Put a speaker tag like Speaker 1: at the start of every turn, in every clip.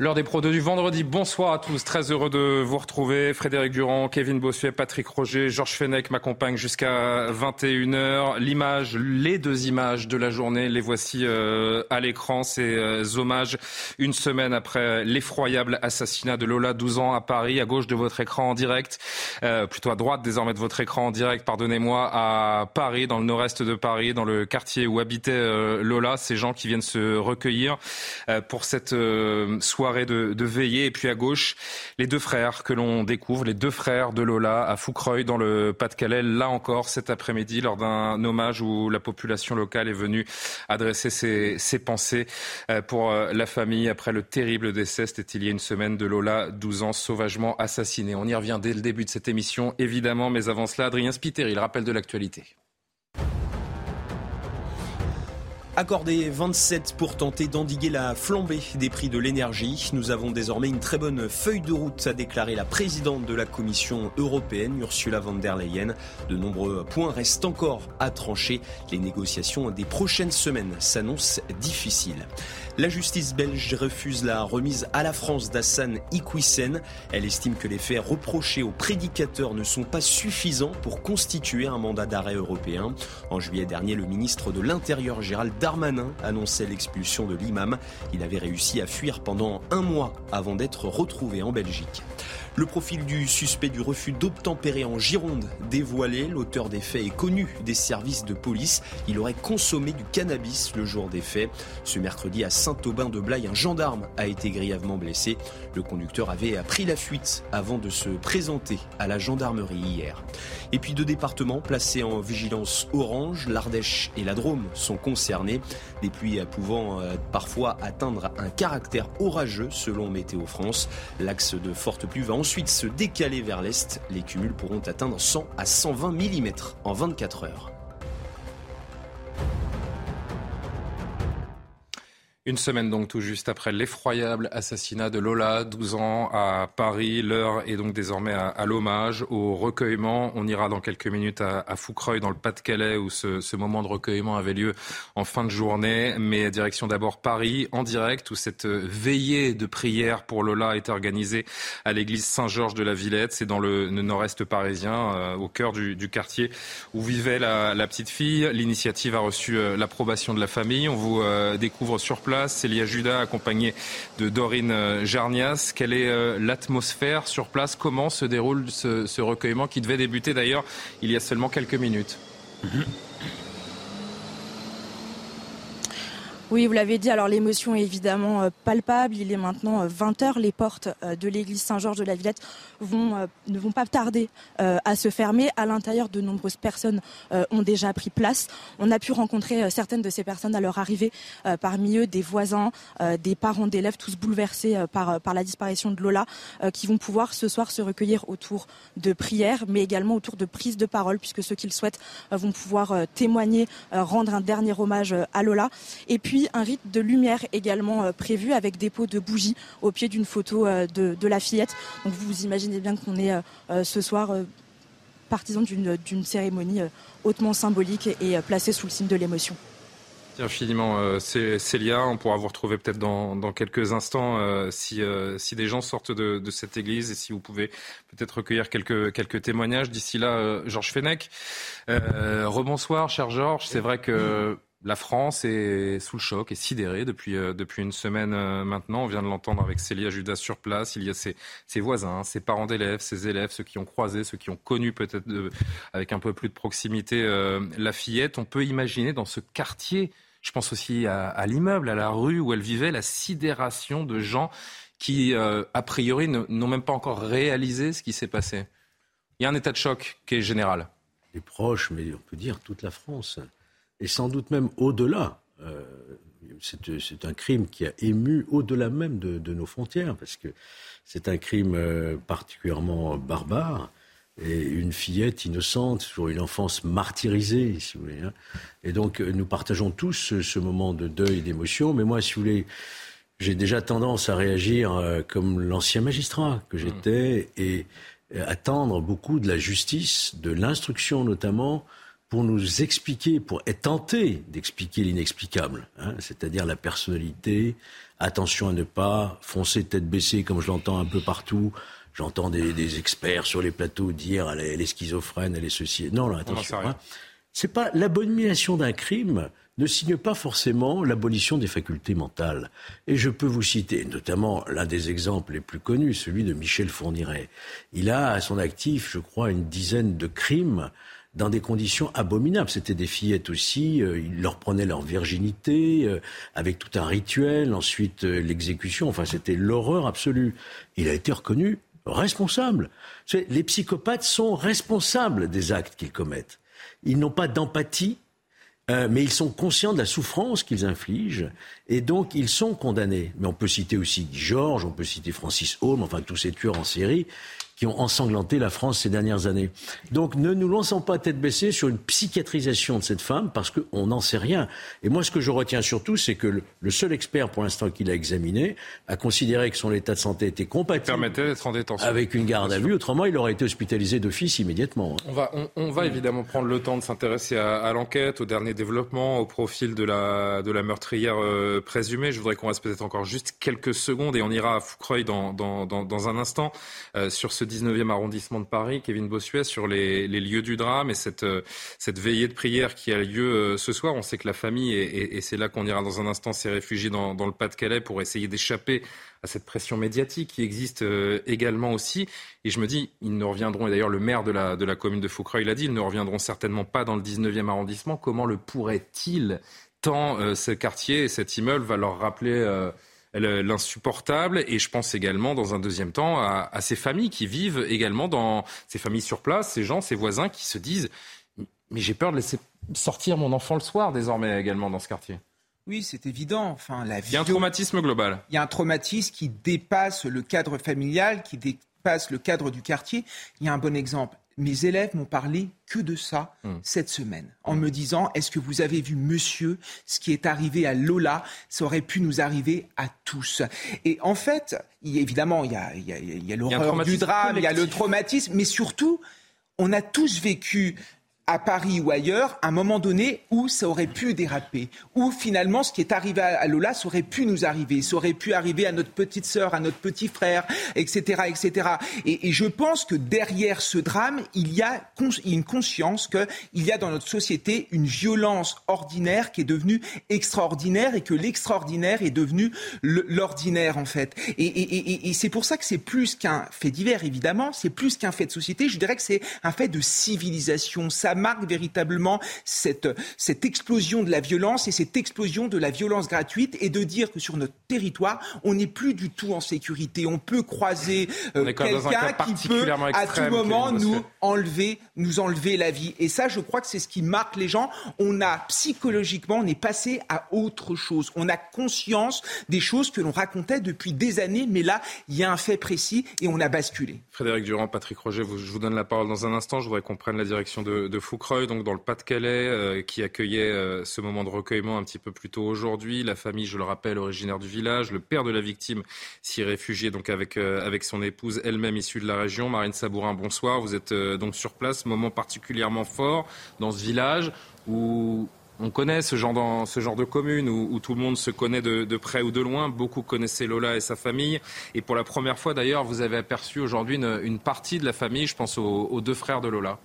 Speaker 1: L'heure des Pro 2 du vendredi. Bonsoir à tous. Très heureux de vous retrouver. Frédéric Durand, Kevin Bossuet, Patrick Roger, Georges Fenech m'accompagnent jusqu'à 21h. L'image, les deux images de la journée, les voici euh, à l'écran. Ces euh, hommages une semaine après l'effroyable assassinat de Lola, 12 ans, à Paris, à gauche de votre écran en direct, euh, plutôt à droite désormais de votre écran en direct, pardonnez-moi, à Paris, dans le nord-est de Paris, dans le quartier où habitait euh, Lola. Ces gens qui viennent se recueillir pour cette euh, soirée de, de veillée. Et puis à gauche, les deux frères que l'on découvre, les deux frères de Lola à Foucreuil dans le Pas-de-Calais. Là encore, cet après-midi, lors d'un hommage où la population locale est venue adresser ses, pensées euh, pour euh, la famille après le terrible décès, c'était il y a une semaine, de Lola, 12 ans, sauvagement assassinée. On y revient dès le début de cette émission, évidemment, mais avant cela, Adrien Spiteri, le rappel de l'actualité.
Speaker 2: Accordé 27 pour tenter d'endiguer la flambée des prix de l'énergie. Nous avons désormais une très bonne feuille de route, a déclaré la présidente de la Commission européenne, Ursula von der Leyen. De nombreux points restent encore à trancher. Les négociations des prochaines semaines s'annoncent difficiles. La justice belge refuse la remise à la France d'Hassan Iquissen. Elle estime que les faits reprochés aux prédicateurs ne sont pas suffisants pour constituer un mandat d'arrêt européen. En juillet dernier, le ministre de l'Intérieur Gérald Darmanin annonçait l'expulsion de l'imam. Il avait réussi à fuir pendant un mois avant d'être retrouvé en Belgique. Le profil du suspect du refus d'obtempérer en Gironde dévoilé. L'auteur des faits est connu des services de police. Il aurait consommé du cannabis le jour des faits. Ce mercredi à Saint-Aubin-de-Blaye, un gendarme a été grièvement blessé. Le conducteur avait pris la fuite avant de se présenter à la gendarmerie hier. Et puis deux départements placés en vigilance orange, l'Ardèche et la Drôme sont concernés. Des pluies pouvant euh, parfois atteindre un caractère orageux selon Météo France. L'axe de forte pluie va ensuite se décaler vers l'est. Les cumuls pourront atteindre 100 à 120 mm en 24 heures.
Speaker 1: Une semaine donc tout juste après l'effroyable assassinat de Lola, 12 ans, à Paris. L'heure est donc désormais à, l'hommage, au recueillement. On ira dans quelques minutes à, Foucreuil, dans le Pas-de-Calais, où ce, moment de recueillement avait lieu en fin de journée. Mais direction d'abord Paris, en direct, où cette veillée de prière pour Lola été organisée à l'église Saint-Georges de la Villette. C'est dans le, nord-est parisien, euh, au cœur du, quartier où vivait la, la petite fille. L'initiative a reçu euh, l'approbation de la famille. On vous euh, découvre sur place place. Célia Judas, accompagnée de Dorine Jarnias. Quelle est euh, l'atmosphère sur place? Comment se déroule ce, recueillement qui devait débuter d'ailleurs il y a seulement quelques minutes?
Speaker 3: Oui, vous l'avez dit, alors l'émotion est évidemment euh, palpable. Il est maintenant 20 euh. Les portes euh, de l'église Saint-Georges de la Villette ne vont pas tarder à se fermer. À l'intérieur, de nombreuses personnes ont déjà pris place. On a pu rencontrer certaines de ces personnes à leur arrivée, parmi eux des voisins, des parents d'élèves, tous bouleversés par, par la disparition de Lola, qui vont pouvoir ce soir se recueillir autour de prières, mais également autour de prises de parole, puisque ceux qui le souhaitent vont pouvoir témoigner, rendre un dernier hommage à Lola. Et puis, un rite de lumière également euh, prévu avec pots de bougies au pied d'une photo euh, de, de, la fillette. Donc vous imaginez bien qu'on est euh, ce soir partisan d'une cérémonie hautement symbolique et placée sous le signe de l'émotion.
Speaker 1: Infiniment, euh, Célia. On pourra vous retrouver peut-être dans, dans, quelques instants si, si des gens sortent de, de, cette église et si vous pouvez peut-être recueillir quelques, quelques témoignages. D'ici là, Georges Fenech. rebonsoir, cher Georges. C'est vrai que la France est sous le choc, est sidérée depuis, euh, depuis une semaine euh, maintenant. On vient de l'entendre avec Célia Judas sur place. Il y a ses, ses voisins, ses parents d'élèves, ses élèves, ceux qui ont croisé, ceux qui ont connu peut-être avec un peu plus de proximité euh, la fillette. On peut imaginer dans ce quartier, je pense aussi à, à l'immeuble, à la rue où elle vivait, la sidération de gens qui, a priori, n'ont même pas encore réalisé ce qui s'est passé. Il y a un état de choc qui est général.
Speaker 4: Les proches, mais on peut dire toute la France et sans doute même au-delà. Euh, c'est un crime qui a ému au-delà même de, nos frontières, parce que c'est un crime euh, particulièrement barbare. Et une fillette innocente sur une enfance martyrisée, si vous voulez. Hein. Et donc, nous partageons tous ce, moment de deuil et d'émotion. Mais moi, si vous voulez, j'ai déjà tendance à réagir euh, comme l'ancien magistrat que j'étais et attendre beaucoup de la justice, de l'instruction notamment, pour nous expliquer, pour être tenté d'expliquer l'inexplicable, hein, c'est-à-dire la personnalité, attention à ne pas foncer tête baissée comme je l'entends un peu partout. J'entends des, experts sur les plateaux dire elle est, schizophrène, elle est ceci. Non, non attention. Hein. C'est pas l'abomination d'un crime ne signe pas forcément l'abolition des facultés mentales. Et je peux vous citer notamment l'un des exemples les plus connus, celui de Michel Fourniret. Il a à son actif, je crois, une dizaine de crimes dans des conditions abominables. C'était des fillettes aussi, euh, il leur prenait leur virginité, euh, avec tout un rituel, ensuite euh, l'exécution, enfin c'était l'horreur absolue. Il a été reconnu responsable. Les psychopathes sont responsables des actes qu'ils commettent. Ils n'ont pas d'empathie, mais ils sont conscients de la souffrance qu'ils infligent et donc ils sont condamnés. Mais on peut citer aussi Georges, on peut citer Francis Holm, enfin tous ces tueurs en série qui ont ensanglanté la France ces dernières années. Donc ne nous lançons pas tête baissée sur une psychiatrisation de cette femme parce qu'on n'en sait rien. Et moi, ce que je retiens surtout, c'est que le, seul expert pour l'instant qui l'a examiné a considéré que son état de santé était compatible avec une garde à vue. Autrement, il aurait été hospitalisé d'office immédiatement.
Speaker 1: Hein. On va, on, va évidemment prendre le temps de s'intéresser à, l'enquête, au dernier développement, au profil de la, de la meurtrière euh, présumée. Je voudrais qu'on reste peut-être encore juste quelques secondes et on ira à Foucreuil dans, dans, dans, un instant euh, sur ce 19e arrondissement de Paris, Kevin Bossuet, sur les, lieux du drame et cette, euh, cette veillée de prière qui a lieu euh, ce soir. On sait que la famille, et, c'est là qu'on ira dans un instant, s'est réfugiée dans, le Pas-de-Calais pour essayer d'échapper à cette pression médiatique qui existe euh, également aussi. Et je me dis, ils ne reviendront, et d'ailleurs le maire de la, de la commune de Foucreuil l'a dit, ils ne reviendront certainement pas dans le 19e arrondissement. Comment le pourrait-il tant ce quartier et cet immeuble va leur rappeler l'insupportable. Et je pense également, dans un deuxième temps, à, ces familles qui vivent également dans ces familles sur place, ces gens, ces voisins qui se disent Mais j'ai peur de laisser sortir mon enfant le soir désormais également dans ce quartier.
Speaker 5: Oui, c'est évident. Enfin, la
Speaker 1: Il y a un traumatisme global.
Speaker 5: Il y a un traumatisme qui dépasse le cadre familial, qui dépasse le cadre du quartier. Il y a un bon exemple mes élèves m'ont parlé que de ça hmm. cette semaine, en me disant est-ce que vous avez vu, monsieur, ce qui est arrivé à Lola, ça aurait pu nous arriver à tous. Et en fait, évidemment, il y a, y a l'horreur du drame, il y a le traumatisme, mais surtout, on a tous vécu à Paris ou ailleurs, à un moment donné où ça aurait pu déraper, où finalement ce qui est arrivé à Lola, ça aurait pu nous arriver, ça aurait pu arriver à notre petite sœur, à notre petit frère, etc., etc. Et, je pense que derrière ce drame, il y a une conscience qu'il y a dans notre société une violence ordinaire qui est devenue extraordinaire et que l'extraordinaire est devenu l'ordinaire en fait. Et, c'est pour ça que c'est plus qu'un fait divers évidemment, c'est plus qu'un fait de société. Je dirais que c'est un fait de civilisation. Marque véritablement cette, cette explosion de la violence et cette explosion de la violence gratuite et de dire que sur notre territoire, on n'est plus du tout en sécurité. On peut croiser euh, quelqu'un qui peut à tout moment nous enlever, nous enlever la vie. Et ça, je crois que c'est ce qui marque les gens. On a psychologiquement, on est passé à autre chose. On a conscience des choses que l'on racontait depuis des années, mais là, il y a un fait précis et on a basculé.
Speaker 1: Frédéric Durand, Patrick Roger, je vous donne la parole dans un instant. Je voudrais qu'on prenne la direction de, de Foucreuil, donc dans le Pas-de-Calais, euh, qui accueillait euh, ce moment de recueillement un petit peu plus tôt aujourd'hui. La famille, je le rappelle, originaire du village. Le père de la victime s'y réfugié donc avec, euh, avec son épouse, elle-même issue de la région. Marine Sabourin, bonsoir. Vous êtes donc sur place. Moment particulièrement fort dans ce village où on connaît ce genre de commune où, tout le monde se connaît de, près ou de loin. Beaucoup connaissaient Lola et sa famille. Et pour la première fois, d'ailleurs, vous avez aperçu aujourd'hui une, partie de la famille. Je pense aux deux frères de Lola.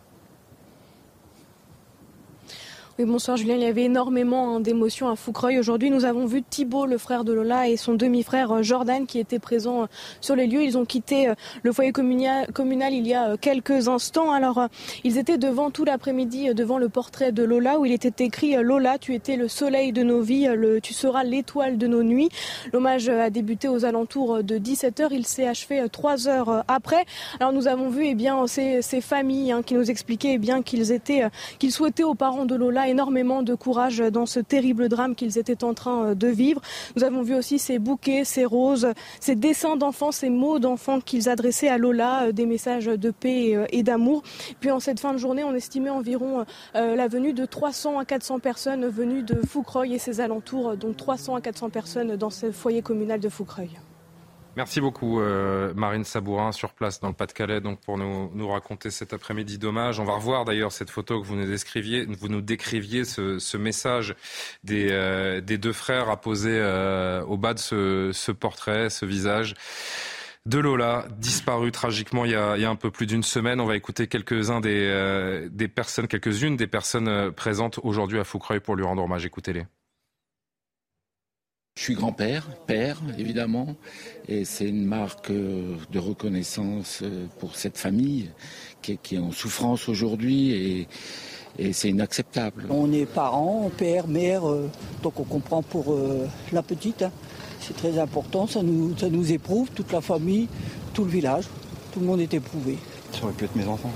Speaker 6: Oui, bonsoir Julien. Il y avait énormément hein, d'émotions à Foucreuil. Aujourd'hui, nous avons vu Thibault, le frère de Lola, et son demi-frère euh, Jordan qui étaient présents euh, sur les lieux. Ils ont quitté euh, le foyer communal, il y a quelques instants. Alors, ils étaient devant tout l'après-midi, devant le portrait de Lola, où il était écrit Lola, tu étais le soleil de nos vies, tu seras l'étoile de nos nuits. L'hommage a débuté aux alentours de 17h. Il s'est achevé trois heures après. Alors, nous avons vu eh bien, ces, ces familles hein, qui nous expliquaient eh bien qu'ils étaient, qu'ils souhaitaient aux parents de Lola Énormément de courage dans ce terrible drame qu'ils étaient en train de vivre. Nous avons vu aussi ces bouquets, ces roses, ces dessins d'enfants, ces mots d'enfants qu'ils adressaient à Lola, des messages de paix et d'amour. Puis en cette fin de journée, on estimait environ la venue de 300 à 400 personnes venues de Foucreuil et ses alentours, donc 300 à 400 personnes dans ce foyer communal de Foucreuil.
Speaker 1: Merci beaucoup, euh, Marine Sabourin, sur place dans le Pas-de-Calais, donc pour nous, nous raconter cet après-midi d'hommage. On va revoir d'ailleurs cette photo que vous nous décriviez, vous nous décriviez ce, ce message des, euh, des, deux frères apposé euh, au bas de ce, ce, portrait, ce visage de Lola, disparu tragiquement il y a, il y a un peu plus d'une semaine. On va écouter quelques-uns des, euh, des personnes, quelques-unes des personnes présentes aujourd'hui à Foucreuil pour lui rendre hommage. Écoutez-les.
Speaker 7: Je suis grand-père, père évidemment, et c'est une marque euh, de reconnaissance euh, pour cette famille qui est, en souffrance aujourd'hui et, c'est inacceptable.
Speaker 8: On est parents, père, mère, euh, donc on comprend pour la petite. Hein. C'est très important, ça nous, ça nous éprouve, toute la famille, tout le village, tout le monde est éprouvé.
Speaker 9: Ça aurait pu être mes enfants.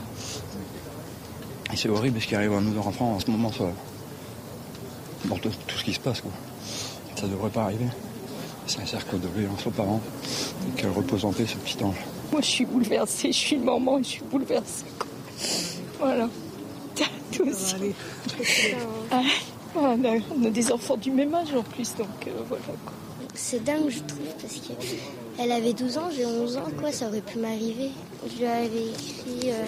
Speaker 9: Et c'est horrible ce qui arrive à nos enfants en ce moment, ça. tout, tout ce qui se passe quoi. Ça ne devrait pas arriver. C'est un cercle de violence aux parents. Qu'elle repose en paix, ce petit ange.
Speaker 10: Moi, je suis bouleversée. Je suis une maman et je suis bouleversée. Voilà. Toi aussi. Ah, on, a, des enfants du même âge en plus, donc euh, voilà.
Speaker 11: C'est dingue, je trouve, parce qu'elle avait 12 ans, j'ai 11 ans, quoi, ça aurait pu m'arriver. Je lui avais écrit. Euh,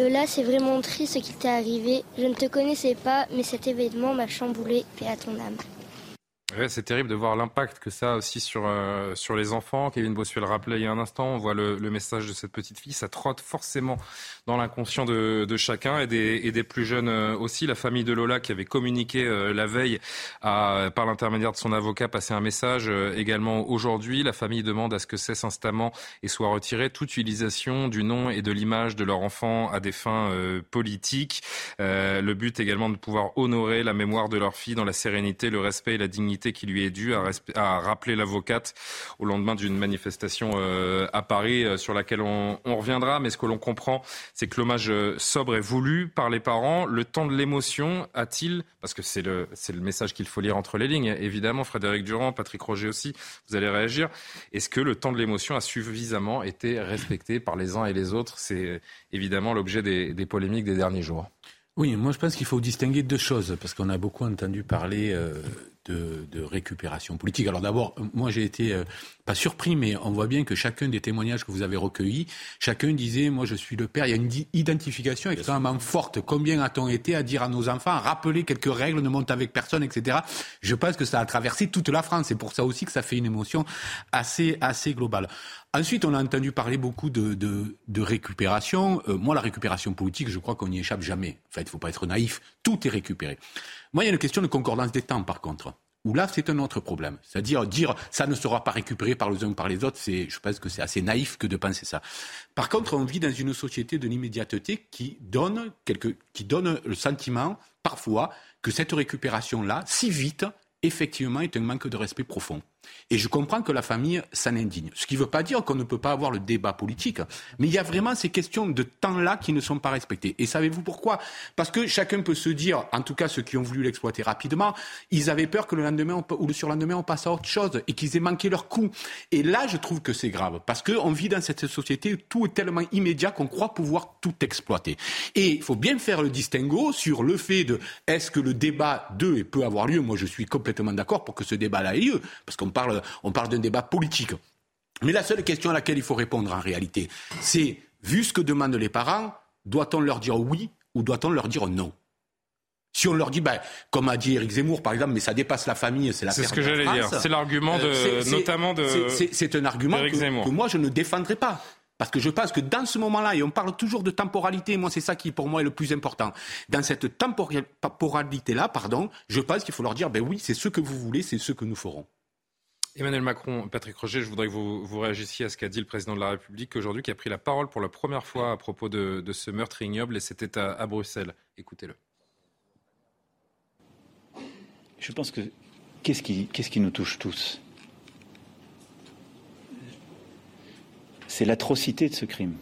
Speaker 11: Lola, c'est vraiment triste ce qui t'est arrivé. Je ne te connaissais pas, mais cet événement m'a chamboulé. Paix à ton âme
Speaker 1: c'est terrible de voir l'impact que ça a aussi sur, euh, sur les enfants. Kevin Bossuet le rappelait il y a un instant. On voit le, message de cette petite fille. Ça trotte forcément dans l'inconscient de, de, chacun et des, et des, plus jeunes euh, aussi. La famille de Lola qui avait communiqué euh, la veille a, par l'intermédiaire de son avocat, passé un message également aujourd'hui. La famille demande à ce que cesse instamment et soit retirée toute utilisation du nom et de l'image de leur enfant à des fins politiques. le but également de pouvoir honorer la mémoire de leur fille dans la sérénité, le respect et la dignité qui lui est due, a, rappelé l'avocate au lendemain d'une manifestation euh, à Paris euh, sur laquelle on, reviendra. Mais ce que l'on comprend, c'est que l'hommage euh, sobre est voulu par les parents. Le temps de l'émotion a-t-il, parce que c'est le, message qu'il faut lire entre les lignes, évidemment, Frédéric Durand, Patrick Roger aussi, vous allez réagir. Est-ce que le temps de l'émotion a suffisamment été respecté par les uns et les autres? C'est évidemment l'objet des polémiques des derniers jours.
Speaker 12: Oui, moi je pense qu'il faut distinguer deux choses, parce qu'on a beaucoup entendu parler de, récupération politique. Alors d'abord, moi j'ai été euh, pas surpris, mais on voit bien que chacun des témoignages que vous avez recueillis, chacun disait moi je suis le père. Il y a une identification extrêmement forte. Combien a-t-on été à dire à nos enfants, à rappeler quelques règles, ne monte avec personne, etc. Je pense que ça a traversé toute la France. C'est pour ça aussi que ça fait une émotion assez assez globale. Ensuite, on a entendu parler beaucoup de, de, récupération. Euh, moi, la récupération politique, je crois qu'on n'y échappe jamais. En fait, il ne faut pas être naïf. Tout est récupéré. Moi, il y a une question de concordance des temps, par contre. Où là, c'est un autre problème. C'est-à-dire dire ça ne sera pas récupéré par les uns ou par les autres, c'est, je pense que c'est assez naïf que de penser ça. Par contre, on vit dans une société de l'immédiateté qui donne, quelque, qui donne le sentiment, parfois, que cette récupération-là, si vite, effectivement, est un manque de respect profond. Et je comprends que la famille s'en indigne. Ce qui ne veut pas dire qu'on ne peut pas avoir le débat politique. Mais il y a vraiment ces questions de temps-là qui ne sont pas respectées. Et savez-vous pourquoi? Parce que chacun peut se dire, en tout cas ceux qui ont voulu l'exploiter rapidement, ils avaient peur que le lendemain ou le surlendemain on passe à autre chose et qu'ils aient manqué leur coup. Et là, je trouve que c'est grave. Parce qu'on vit dans cette société où tout est tellement immédiat qu'on croit pouvoir tout exploiter. Et il faut bien faire le distinguo sur le fait de est-ce que le débat de peut avoir lieu? Moi, je suis complètement d'accord pour que ce débat-là ait lieu. Parce qu'on parle, on parle d'un débat politique. Mais la seule question à laquelle il faut répondre en réalité, c'est, vu ce que demandent les parents, doit-on leur dire oui ou doit-on leur dire non? Si on leur dit, ben, comme a dit Eric Zemmour par exemple, mais ça dépasse la famille, c'est la
Speaker 1: C'est ce que j'allais dire. C'est l'argument de, euh, notamment de.
Speaker 12: C'est un argument que, que, moi je ne défendrai pas. Parce que je pense que dans ce moment-là, et on parle toujours de temporalité, moi c'est ça qui pour moi est le plus important. Dans cette temporalité-là, pardon, je pense qu'il faut leur dire, ben oui, c'est ce que vous voulez, c'est ce que nous ferons.
Speaker 1: Emmanuel Macron, Patrick Roger, je voudrais que vous, réagissiez à ce qu'a dit le président de la République aujourd'hui, qui a pris la parole pour la première fois à propos de, ce meurtre ignoble, et c'était à, Bruxelles. Écoutez-le.
Speaker 13: Je pense que qu'est-ce qui nous touche tous? C'est l'atrocité de ce crime.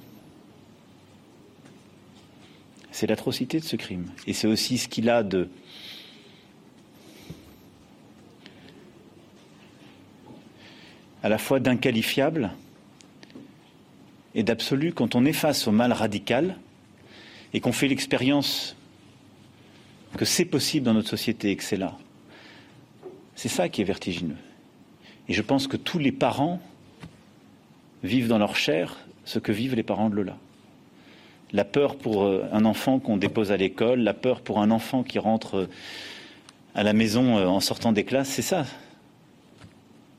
Speaker 13: c'est l'atrocité de ce crime. Et c'est aussi ce qu'il a de à la fois d'inqualifiable et d'absolu quand on est face au mal radical et qu'on fait l'expérience que c'est possible dans notre société et que c'est là. C'est ça qui est vertigineux. Et je pense que tous les parents vivent dans leur chair ce que vivent les parents de Lola. La peur pour euh, un enfant qu'on dépose à l'école, la peur pour un enfant qui rentre euh, à la maison euh, en sortant des classes, c'est ça.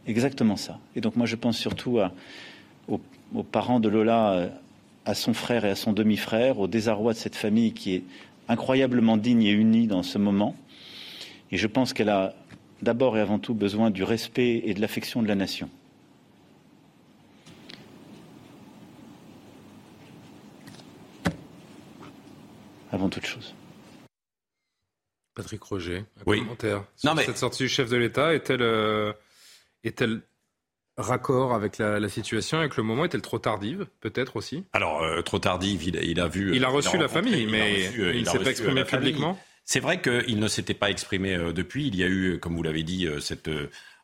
Speaker 13: Exactement ça. Et donc moi je pense surtout aux, aux, parents de Lola, à son frère et à son demi-frère, au désarroi de cette famille qui est incroyablement digne et unie dans ce moment. Et je pense qu'elle a d'abord et avant tout besoin du respect et de l'affection de la nation. avant toute chose.
Speaker 1: Patrick Roger, un commentaire sur cette sortie du chef de l'État est-elle euh, est-elle raccord avec la, situation, avec le moment? Est-elle trop tardive, peut-être aussi?
Speaker 14: Alors, euh, trop tardive, il, a vu...
Speaker 1: Il a reçu la famille, mais il ne s'est pas exprimé publiquement.
Speaker 14: C'est vrai qu'il ne s'était pas exprimé euh, depuis. Il y a eu, comme vous l'avez dit, cette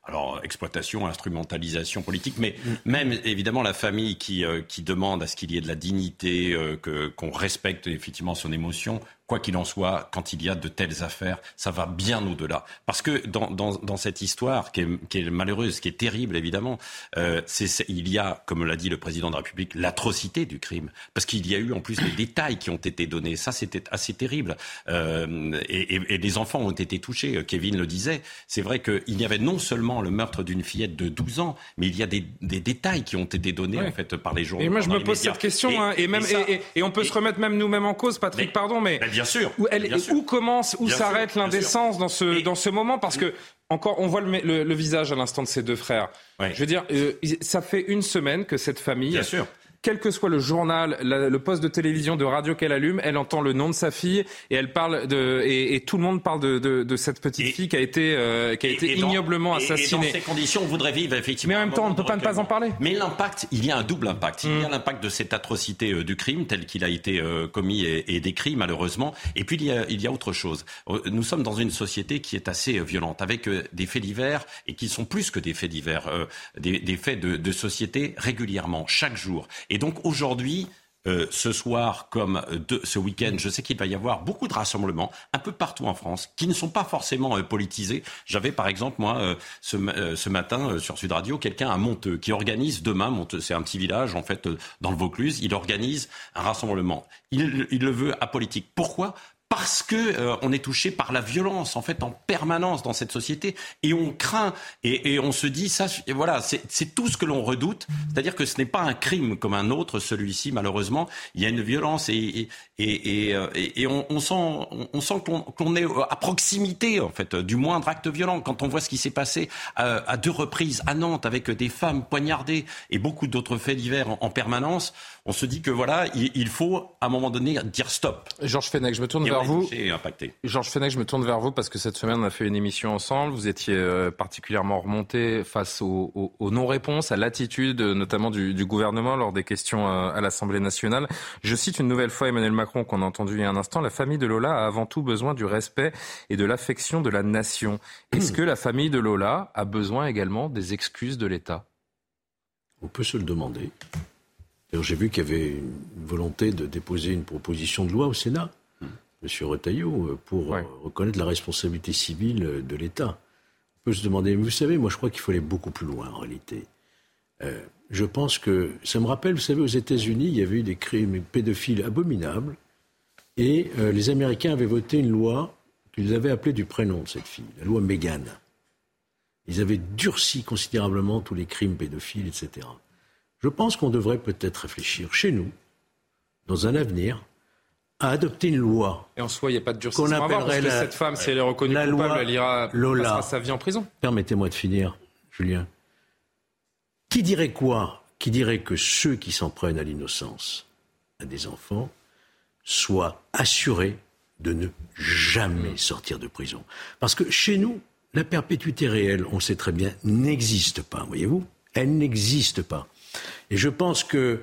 Speaker 14: alors exploitation, instrumentalisation politique, mais mm. même évidemment la famille qui, euh, qui demande à ce qu'il y ait de la dignité, euh, que qu'on respecte effectivement son émotion, quoi qu'il en soit, quand il y a de telles affaires, ça va bien au-delà. Parce que dans, dans, dans, cette histoire qui est, qui est, malheureuse, qui est terrible évidemment, euh, c'est, il y a, comme l'a dit le président de la République, l'atrocité du crime. Parce qu'il y a eu en plus des détails qui ont été donnés. Ça, c'était assez terrible. Euh, et, et, et, les enfants ont été touchés. Kevin le disait. C'est vrai qu'il y avait non seulement le meurtre d'une fillette de 12 ans, mais il y a des, des détails qui ont été donnés en fait par les journaux.
Speaker 1: Et moi, je me pose cette question. Hein, et, même, et, on peut se remettre même nous-mêmes en cause, Patrick, pardon, mais
Speaker 14: Bien sûr.
Speaker 1: Où, elle, où commence, où s'arrête l'indécence dans ce, dans ce moment Parce que, encore, on voit le, le, visage à l'instant de ces deux frères. Je veux dire, euh, ça fait une semaine que cette famille.
Speaker 14: Bien sûr
Speaker 1: quel que soit le journal, le poste de télévision, de radio qu'elle allume, elle entend le nom de sa fille et elle parle de et, et tout le monde parle de, de, de cette petite fille qui a été euh, qui a été ignoblement assassinée.
Speaker 14: Et, dans ces conditions, on voudrait vivre effectivement.
Speaker 1: Mais en même temps, on ne peut pas ne pas en parler.
Speaker 14: Mais l'impact, il y a un double impact. Il y a mm. l'impact de cette atrocité euh, du crime tel qu'il a été euh, commis et, et, décrit malheureusement. Et puis il y, a, il y a autre chose. Nous sommes dans une société qui est assez violente avec des faits divers et qui sont plus que des faits divers, des, des, faits de, de société régulièrement, chaque jour. Et donc aujourd'hui, euh, ce soir comme de, ce week-end, je sais qu'il va y avoir beaucoup de rassemblements un peu partout en France qui ne sont pas forcément euh, politisés. J'avais par exemple moi euh, ce, matin sur Sud Radio quelqu'un à Monteux qui organise demain, Monteux c'est un petit village en fait dans le Vaucluse, il organise un rassemblement. Il le veut apolitique. Pourquoi? Parce que euh, on est touché par la violence en fait en permanence dans cette société et on craint et, et on se dit ça voilà c'est tout ce que l'on redoute. C'est-à-dire que ce n'est pas un crime comme un autre celui-ci malheureusement. Il y a une violence et et, et, euh, et on, on, sent on, sent qu'on est à proximité en fait du moindre acte violent. Quand on voit ce qui s'est passé à, à, deux reprises à Nantes avec des femmes poignardées et beaucoup d'autres faits divers en permanence on se dit que voilà, il, faut à un moment donné dire stop.
Speaker 1: Georges Fenech, je me tourne vers vous. Georges Fenech, je me tourne vers vous parce que cette semaine on a fait une émission ensemble. Vous étiez euh, particulièrement remonté face aux, non-réponses, à l'attitude notamment du, gouvernement lors des questions euh, à, l'Assemblée nationale. Je cite une nouvelle fois Emmanuel Macron qu'on a entendu il y a un instant. La famille de Lola a avant tout besoin du respect et de l'affection de la nation. Est-ce que la famille de Lola a besoin également des excuses de l'État?
Speaker 4: On peut se le demander. J'ai vu qu'il y avait une volonté de déposer une proposition de loi au Sénat, M. Retailleau, euh, pour euh, reconnaître la responsabilité civile euh, de l'État. On peut se demander, mais vous savez, moi je crois qu'il faut aller beaucoup plus loin en réalité. je pense que, ça me rappelle, vous savez, aux États-Unis, il y avait eu des crimes pédophiles abominables, et les Américains avaient voté une loi qu'ils avaient appelée du prénom de cette fille, la loi Megan. Ils avaient durci considérablement tous les crimes pédophiles, etc. Je pense qu'on devrait peut-être réfléchir chez nous, dans un avenir, à adopter une loi.
Speaker 1: Et en soi, il n'y a pas de durcissement à parce que cette femme, si elle est reconnue la coupable, elle ira Lola. sa vie en prison.
Speaker 4: Permettez-moi de finir, Julien. Qui dirait quoi Qui dirait que ceux qui s'en prennent à l'innocence, à des enfants, soient assurés de ne jamais sortir de prison? Parce que chez nous, la perpétuité réelle, on sait très bien, n'existe pas, voyez-vous? Elle n'existe pas. Et je pense que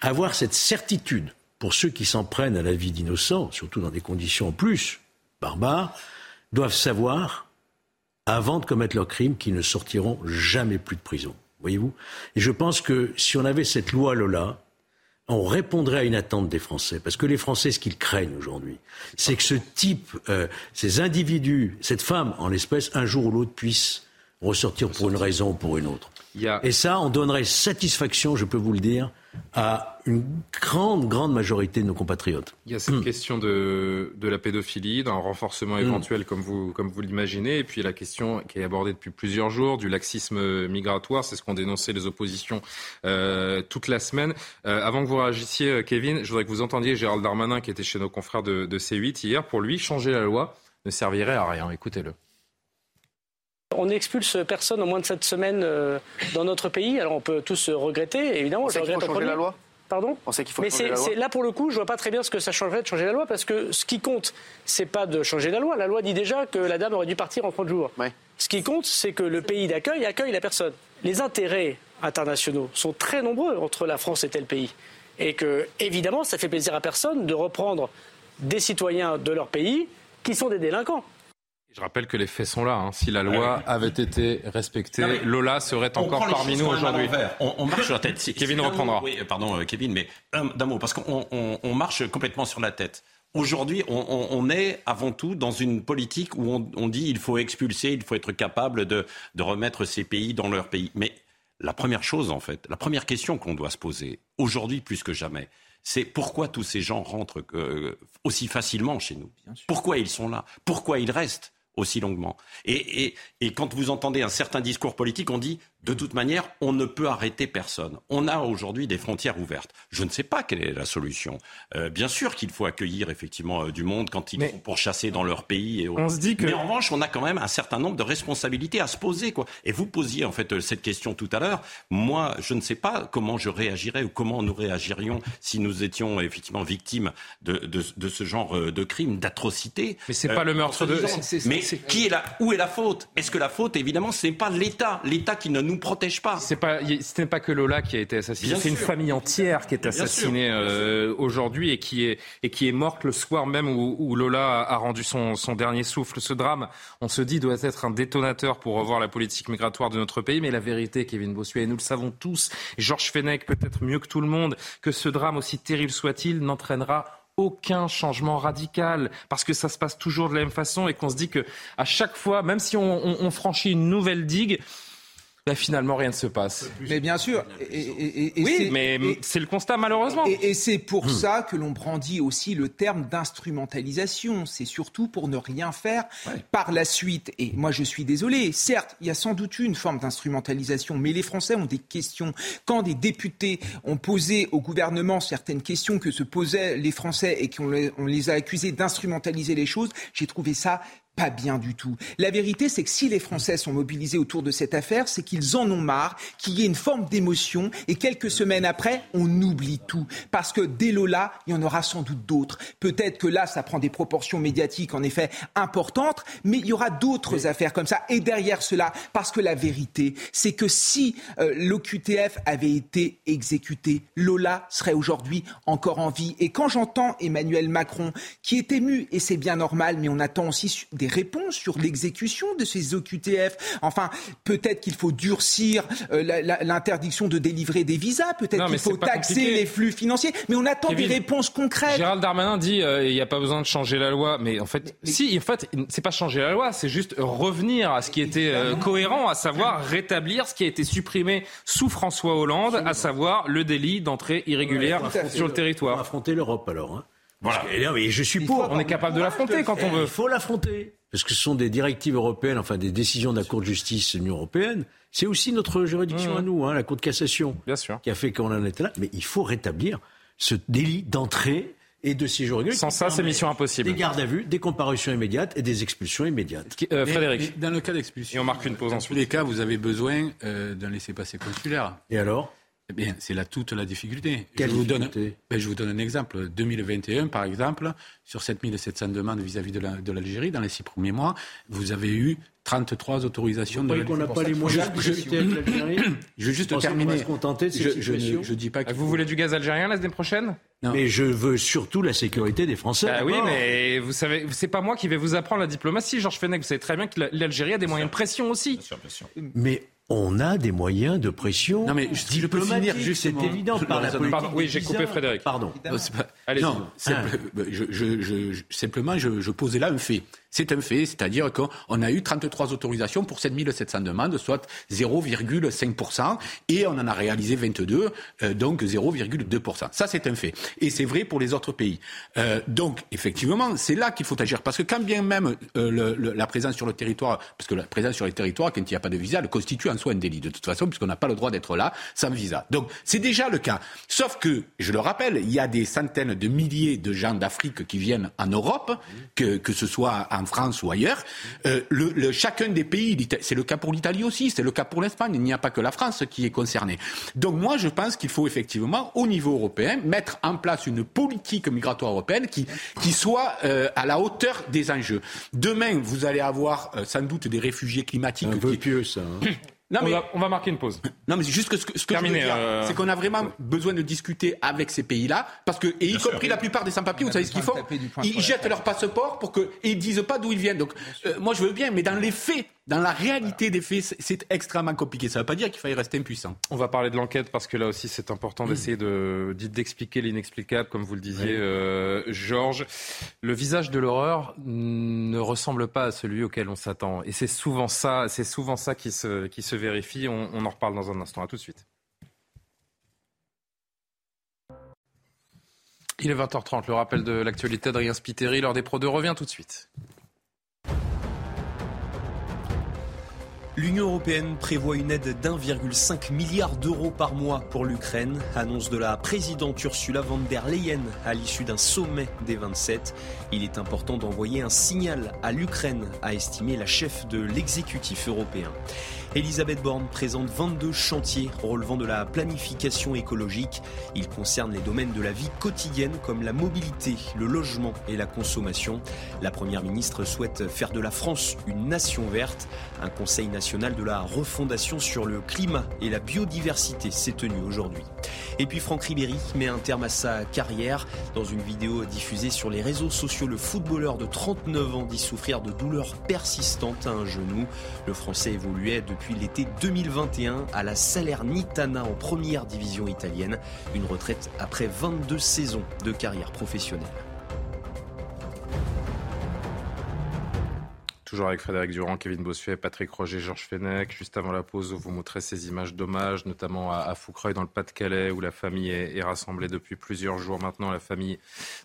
Speaker 4: avoir cette certitude pour ceux qui s'en prennent à la vie d'innocents, surtout dans des conditions plus barbares, doivent savoir, avant de commettre leur crime, qu'ils ne sortiront jamais plus de prison. Voyez-vous? Et je pense que si on avait cette loi Lola, on répondrait à une attente des Français. Parce que les Français, ce qu'ils craignent aujourd'hui, c'est que ce type, euh, ces individus, cette femme, en l'espèce, un jour ou l'autre, puisse ressortir pour une raison ou pour une autre. Et ça, on donnerait satisfaction, je peux vous le dire, à une grande, grande majorité de nos compatriotes.
Speaker 1: Il y a cette question de, de, la pédophilie, d'un renforcement hmm. éventuel, comme vous, comme vous l'imaginez, et puis la question qui est abordée depuis plusieurs jours du laxisme migratoire, c'est ce qu'ont dénoncé les oppositions euh, toute la semaine. Euh, avant que vous réagissiez, euh, Kevin, je voudrais que vous entendiez Gérald Darmanin, qui était chez nos confrères de, de C8 hier. Pour lui, changer la loi ne servirait à rien. Écoutez-le.
Speaker 15: On expulse personne en moins de cette semaine euh, dans notre pays. Alors on peut tous regretter, évidemment.
Speaker 16: On sait qu'il faut changer la loi
Speaker 15: Pardon?
Speaker 16: On sait qu'il faut
Speaker 15: Mais
Speaker 16: changer la loi.
Speaker 15: là, pour le coup, je vois pas très bien ce que ça changerait de changer la loi, parce que ce qui compte, c'est pas de changer la loi. La loi dit déjà que la dame aurait dû partir en 30 jours. Ce qui compte, c'est que le pays d'accueil accueille la personne. Les intérêts internationaux sont très nombreux entre la France et tel pays. Et que, évidemment, ça fait plaisir à personne de reprendre des citoyens de leur pays qui sont des délinquants.
Speaker 1: Je rappelle que les faits sont là. Hein. Si la loi avait été respectée, Lola serait encore parmi nous aujourd'hui.
Speaker 14: On, marche sur la tête.
Speaker 1: Kevin reprendra.
Speaker 14: Oui, pardon, euh, Kevin, mais d'un mot, parce qu'on marche complètement sur la tête. Aujourd'hui, on, est avant tout dans une politique où on, dit il faut expulser, il faut être capable de, remettre ces pays dans leur pays. Mais la première chose, en fait, la première question qu'on doit se poser, aujourd'hui plus que jamais, c'est pourquoi tous ces gens rentrent euh, aussi facilement chez nous? Pourquoi ils sont là? Pourquoi ils restent? Aussi longuement. Et, et, quand vous entendez un certain discours politique, on dit de toute manière, on ne peut arrêter personne. On a aujourd'hui des frontières ouvertes. Je ne sais pas quelle est la solution. Euh, bien sûr qu'il faut accueillir effectivement euh, du monde quand ils sont pourchassés dans leur pays. Et
Speaker 1: on se dit que...
Speaker 14: Mais en revanche, on a quand même un certain nombre de responsabilités à se poser. Quoi. Et vous posiez en fait euh, cette question tout à l'heure. Moi, je ne sais pas comment je réagirais ou comment nous réagirions si nous étions effectivement victimes de, de, de ce genre de crimes, d'atrocités.
Speaker 1: Mais c'est pas le meurtre de.
Speaker 14: Mais qui est là Où est la faute? Est-ce que la faute, évidemment, c'est pas l'État, l'État qui ne nous protège pas.
Speaker 1: C'est pas, ce n'est pas que Lola qui a été assassinée, c'est une famille entière qui est assassinée euh, aujourd'hui et qui est et qui est morte le soir même où, Lola a rendu son, son dernier souffle. Ce drame, on se dit, doit être un détonateur pour revoir la politique migratoire de notre pays. Mais la vérité, Kevin Bossuet, et nous le savons tous, Georges Fenech peut-être mieux que tout le monde, que ce drame, aussi terrible soit-il, n'entraînera aucun changement radical parce que ça se passe toujours de la même façon et qu'on se dit que à chaque fois, même si on franchit une nouvelle digue, Là, finalement, rien ne se passe.
Speaker 5: Mais bien sûr.
Speaker 1: Et, oui, mais c'est le constat, malheureusement.
Speaker 5: Et, c'est pour hmm. ça que l'on brandit aussi le terme d'instrumentalisation. C'est surtout pour ne rien faire par la suite. Et moi, je suis désolé. Certes, il y a sans doute eu une forme d'instrumentalisation, mais les Français ont des questions. Quand des députés ont posé au gouvernement certaines questions que se posaient les Français et qu'on les a accusés d'instrumentaliser les choses, j'ai trouvé ça pas bien du tout. La vérité, c'est que si les Français sont mobilisés autour de cette affaire, c'est qu'ils en ont marre, qu'il y ait une forme d'émotion, et quelques semaines après, on oublie tout. Parce que dès Lola, il y en aura sans doute d'autres. Peut-être que là, ça prend des proportions médiatiques, en effet, importantes, mais il y aura d'autres affaires comme ça. Et derrière cela, parce que la vérité, c'est que si euh, l'OQTF avait été exécuté, Lola serait aujourd'hui encore en vie. Et quand j'entends Emmanuel Macron, qui est ému, et c'est bien normal, mais on attend aussi des réponses sur l'exécution de ces OQTF. Enfin, peut-être qu'il faut durcir euh, l'interdiction de délivrer des visas, peut-être qu'il faut taxer les flux financiers, mais on attend des réponses concrètes.
Speaker 1: Gérald Darmanin dit euh, il n'y a pas besoin de changer la loi, mais en fait, si, en fait, c'est pas changer la loi, c'est juste revenir à ce qui était euh, cohérent, à savoir rétablir ce qui a été supprimé sous François Hollande, à savoir le délit d'entrée irrégulière sur le territoire.
Speaker 4: Affronter l'Europe alors. Hein.
Speaker 1: Voilà. mais je suis pour. On est capable de l'affronter quand on veut. Il
Speaker 4: faut l'affronter. Parce que ce sont des directives européennes, enfin des décisions de la Cour de justice de l'Union européenne. C'est aussi notre juridiction mmh. à nous, hein, la Cour de cassation,
Speaker 1: Bien sûr.
Speaker 4: qui a fait qu'on en était là. Mais il faut rétablir ce délit d'entrée et de séjour régulier.
Speaker 1: Sans ça, c'est mission impossible.
Speaker 4: Des gardes à vue, des comparutions immédiates et des expulsions immédiates.
Speaker 1: Euh, Frédéric.
Speaker 12: dans le cas d'expulsion.
Speaker 1: Et on marque une pause
Speaker 12: dans
Speaker 1: ensuite.
Speaker 12: tous les cas, vous avez besoin euh, d'un laissez-passer consulaire.
Speaker 4: Et alors?
Speaker 12: Eh bien, c'est là toute la difficulté.
Speaker 4: Quelle
Speaker 12: je, vous
Speaker 4: Donne,
Speaker 12: ben, je vous donne un exemple. 2021, par exemple, sur 7700 demandes vis-à-vis de l'Algérie, dans les six premiers mois, vous avez eu 33 autorisations
Speaker 4: Vous
Speaker 12: de
Speaker 4: qu'on n'a pas les moyens de discuter avec l'Algérie?
Speaker 12: Je veux juste terminer.
Speaker 4: se contenter de cette
Speaker 12: je, je je dis pas que
Speaker 1: Vous voulez du gaz algérien la semaine prochaine?
Speaker 4: Mais je veux surtout la sécurité des Français.
Speaker 1: Bah oui, mais vous savez, c'est pas moi qui vais vous apprendre la diplomatie, Georges Fenech. Vous savez très bien que la- l'Algérie a des moyens de pression aussi.
Speaker 4: Mais on a des moyens de pression.
Speaker 12: Non, mais si je peux finir justement.
Speaker 4: C'est évident par la politique.
Speaker 1: Pardon, oui, j'ai coupé. Frédéric.
Speaker 4: Pardon.
Speaker 12: Non, pas-
Speaker 1: Allez-y.
Speaker 12: non, simple- je, je- je- je- simplement, je, je posais là un fait. C'est un fait, c'est-à-dire qu'on a eu 33 autorisations pour 7700 demandes, soit 0,5%, et on en a réalisé 22, euh, donc 0,2%. Ça, c'est un fait. Et c'est vrai pour les autres pays. Euh, donc, effectivement, c'est là qu'il faut agir. Parce que quand bien même euh, le- le- la présence sur le territoire, parce que la présence sur le territoire, quand il n'y a pas de visa, elle constitue en soi un délit, de toute façon, puisqu'on n'a pas le droit d'être là sans visa. Donc, c'est déjà le cas. Sauf que, je le rappelle, il y a des centaines de milliers de gens d'Afrique qui viennent en Europe, que, que ce soit en France ou ailleurs. Euh, le, le- chacun des pays, c'est le cas pour l'Italie aussi, c'est le cas pour l'Espagne, il n'y a pas que la France qui est concernée. Donc moi, je pense qu'il faut effectivement, au niveau européen, mettre en place une politique migratoire européenne qui, qui soit euh, à la hauteur des enjeux. Demain, vous allez avoir euh, sans doute des réfugiés climatiques.
Speaker 4: Un peu
Speaker 12: qui...
Speaker 4: pieux, ça. hein.
Speaker 12: Non,
Speaker 1: on,
Speaker 12: mais-
Speaker 1: va, on va marquer une pause.
Speaker 12: non, mais c'est juste que ce que, ce que je veux dire,
Speaker 1: euh,
Speaker 12: c'est qu'on a vraiment besoin de discuter avec ces pays-là, parce que, et y compris la plupart des sans-papiers, vous savez ce qu'ils font. Ils jettent leur passeport pour que, et ils disent pas d'où ils viennent. Donc, euh, moi, je veux bien, mais dans les faits, dans la réalité des faits, c'est- extrêmement compliqué. Ça ne veut pas dire qu'il faille rester impuissant.
Speaker 1: On va parler de l'enquête parce que là aussi c'est important d'essayer de d'expliquer l'inexplicable, comme vous le disiez, euh, Georges. Le visage de l'horreur ne ressemble pas à celui auquel on s'attend, et c'est souvent ça, c'est souvent ça qui se qui se vérifie. On, on en reparle dans un instant. À tout de suite. Il est 20h30. Le rappel de l'actualité d'Adrien Spiteri lors des Pro 2 revient tout de suite.
Speaker 2: L'Union européenne prévoit une aide d'1,5 milliard d'euros par mois pour l'Ukraine, annonce de la présidente Ursula von der Leyen à l'issue d'un sommet des 27. Il est important d'envoyer un signal à l'Ukraine, a estimé la chef de l'exécutif européen. Elisabeth Borne présente 22 chantiers relevant de la planification écologique. Ils concernent les domaines de la vie quotidienne comme la mobilité, le logement et la consommation. La Première ministre souhaite faire de la France une nation verte. Un Conseil national de la refondation sur le climat et la biodiversité s'est tenu aujourd'hui. Et puis Franck Ribéry met un terme à sa carrière. Dans une vidéo diffusée sur les réseaux sociaux, le footballeur de 39 ans dit souffrir de douleurs persistantes à un genou. Le Français évoluait depuis l'été 2021 à la Salernitana en première division italienne. Une retraite après 22 saisons de carrière professionnelle.
Speaker 1: Toujours avec Frédéric Durand, Kevin Bossuet, Patrick Roger, Georges Fenech. Juste avant la pause, vous montrez ces images d'hommage, notamment à, à Foucreuil dans le Pas-de-Calais, où la famille est, rassemblée depuis plusieurs jours maintenant. La famille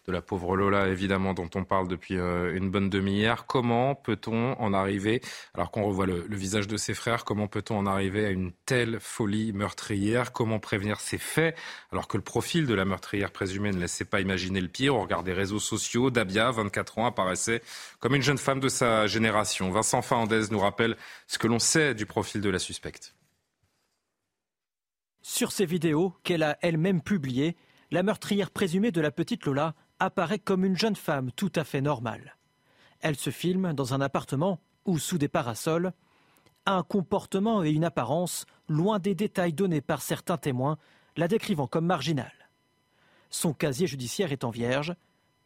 Speaker 1: de la pauvre Lola, évidemment, dont on parle depuis euh, une bonne demi-heure. Comment peut-on en arriver, alors qu'on revoit le, le visage de ses frères, comment peut-on en arriver à une telle folie meurtrière? Comment prévenir ces faits, alors que le profil de la meurtrière présumée ne laissait pas imaginer le pire? Au regard des réseaux sociaux, Dabia, 24 ans, apparaissait comme une jeune femme de sa génération. Vincent Fernandez nous rappelle ce que l'on sait du profil de la suspecte.
Speaker 16: Sur ces vidéos qu'elle a elle-même publiées, la meurtrière présumée de la petite Lola apparaît comme une jeune femme tout à fait normale. Elle se filme dans un appartement ou sous des parasols, un comportement et une apparence loin des détails donnés par certains témoins, la décrivant comme marginale. Son casier judiciaire étant vierge,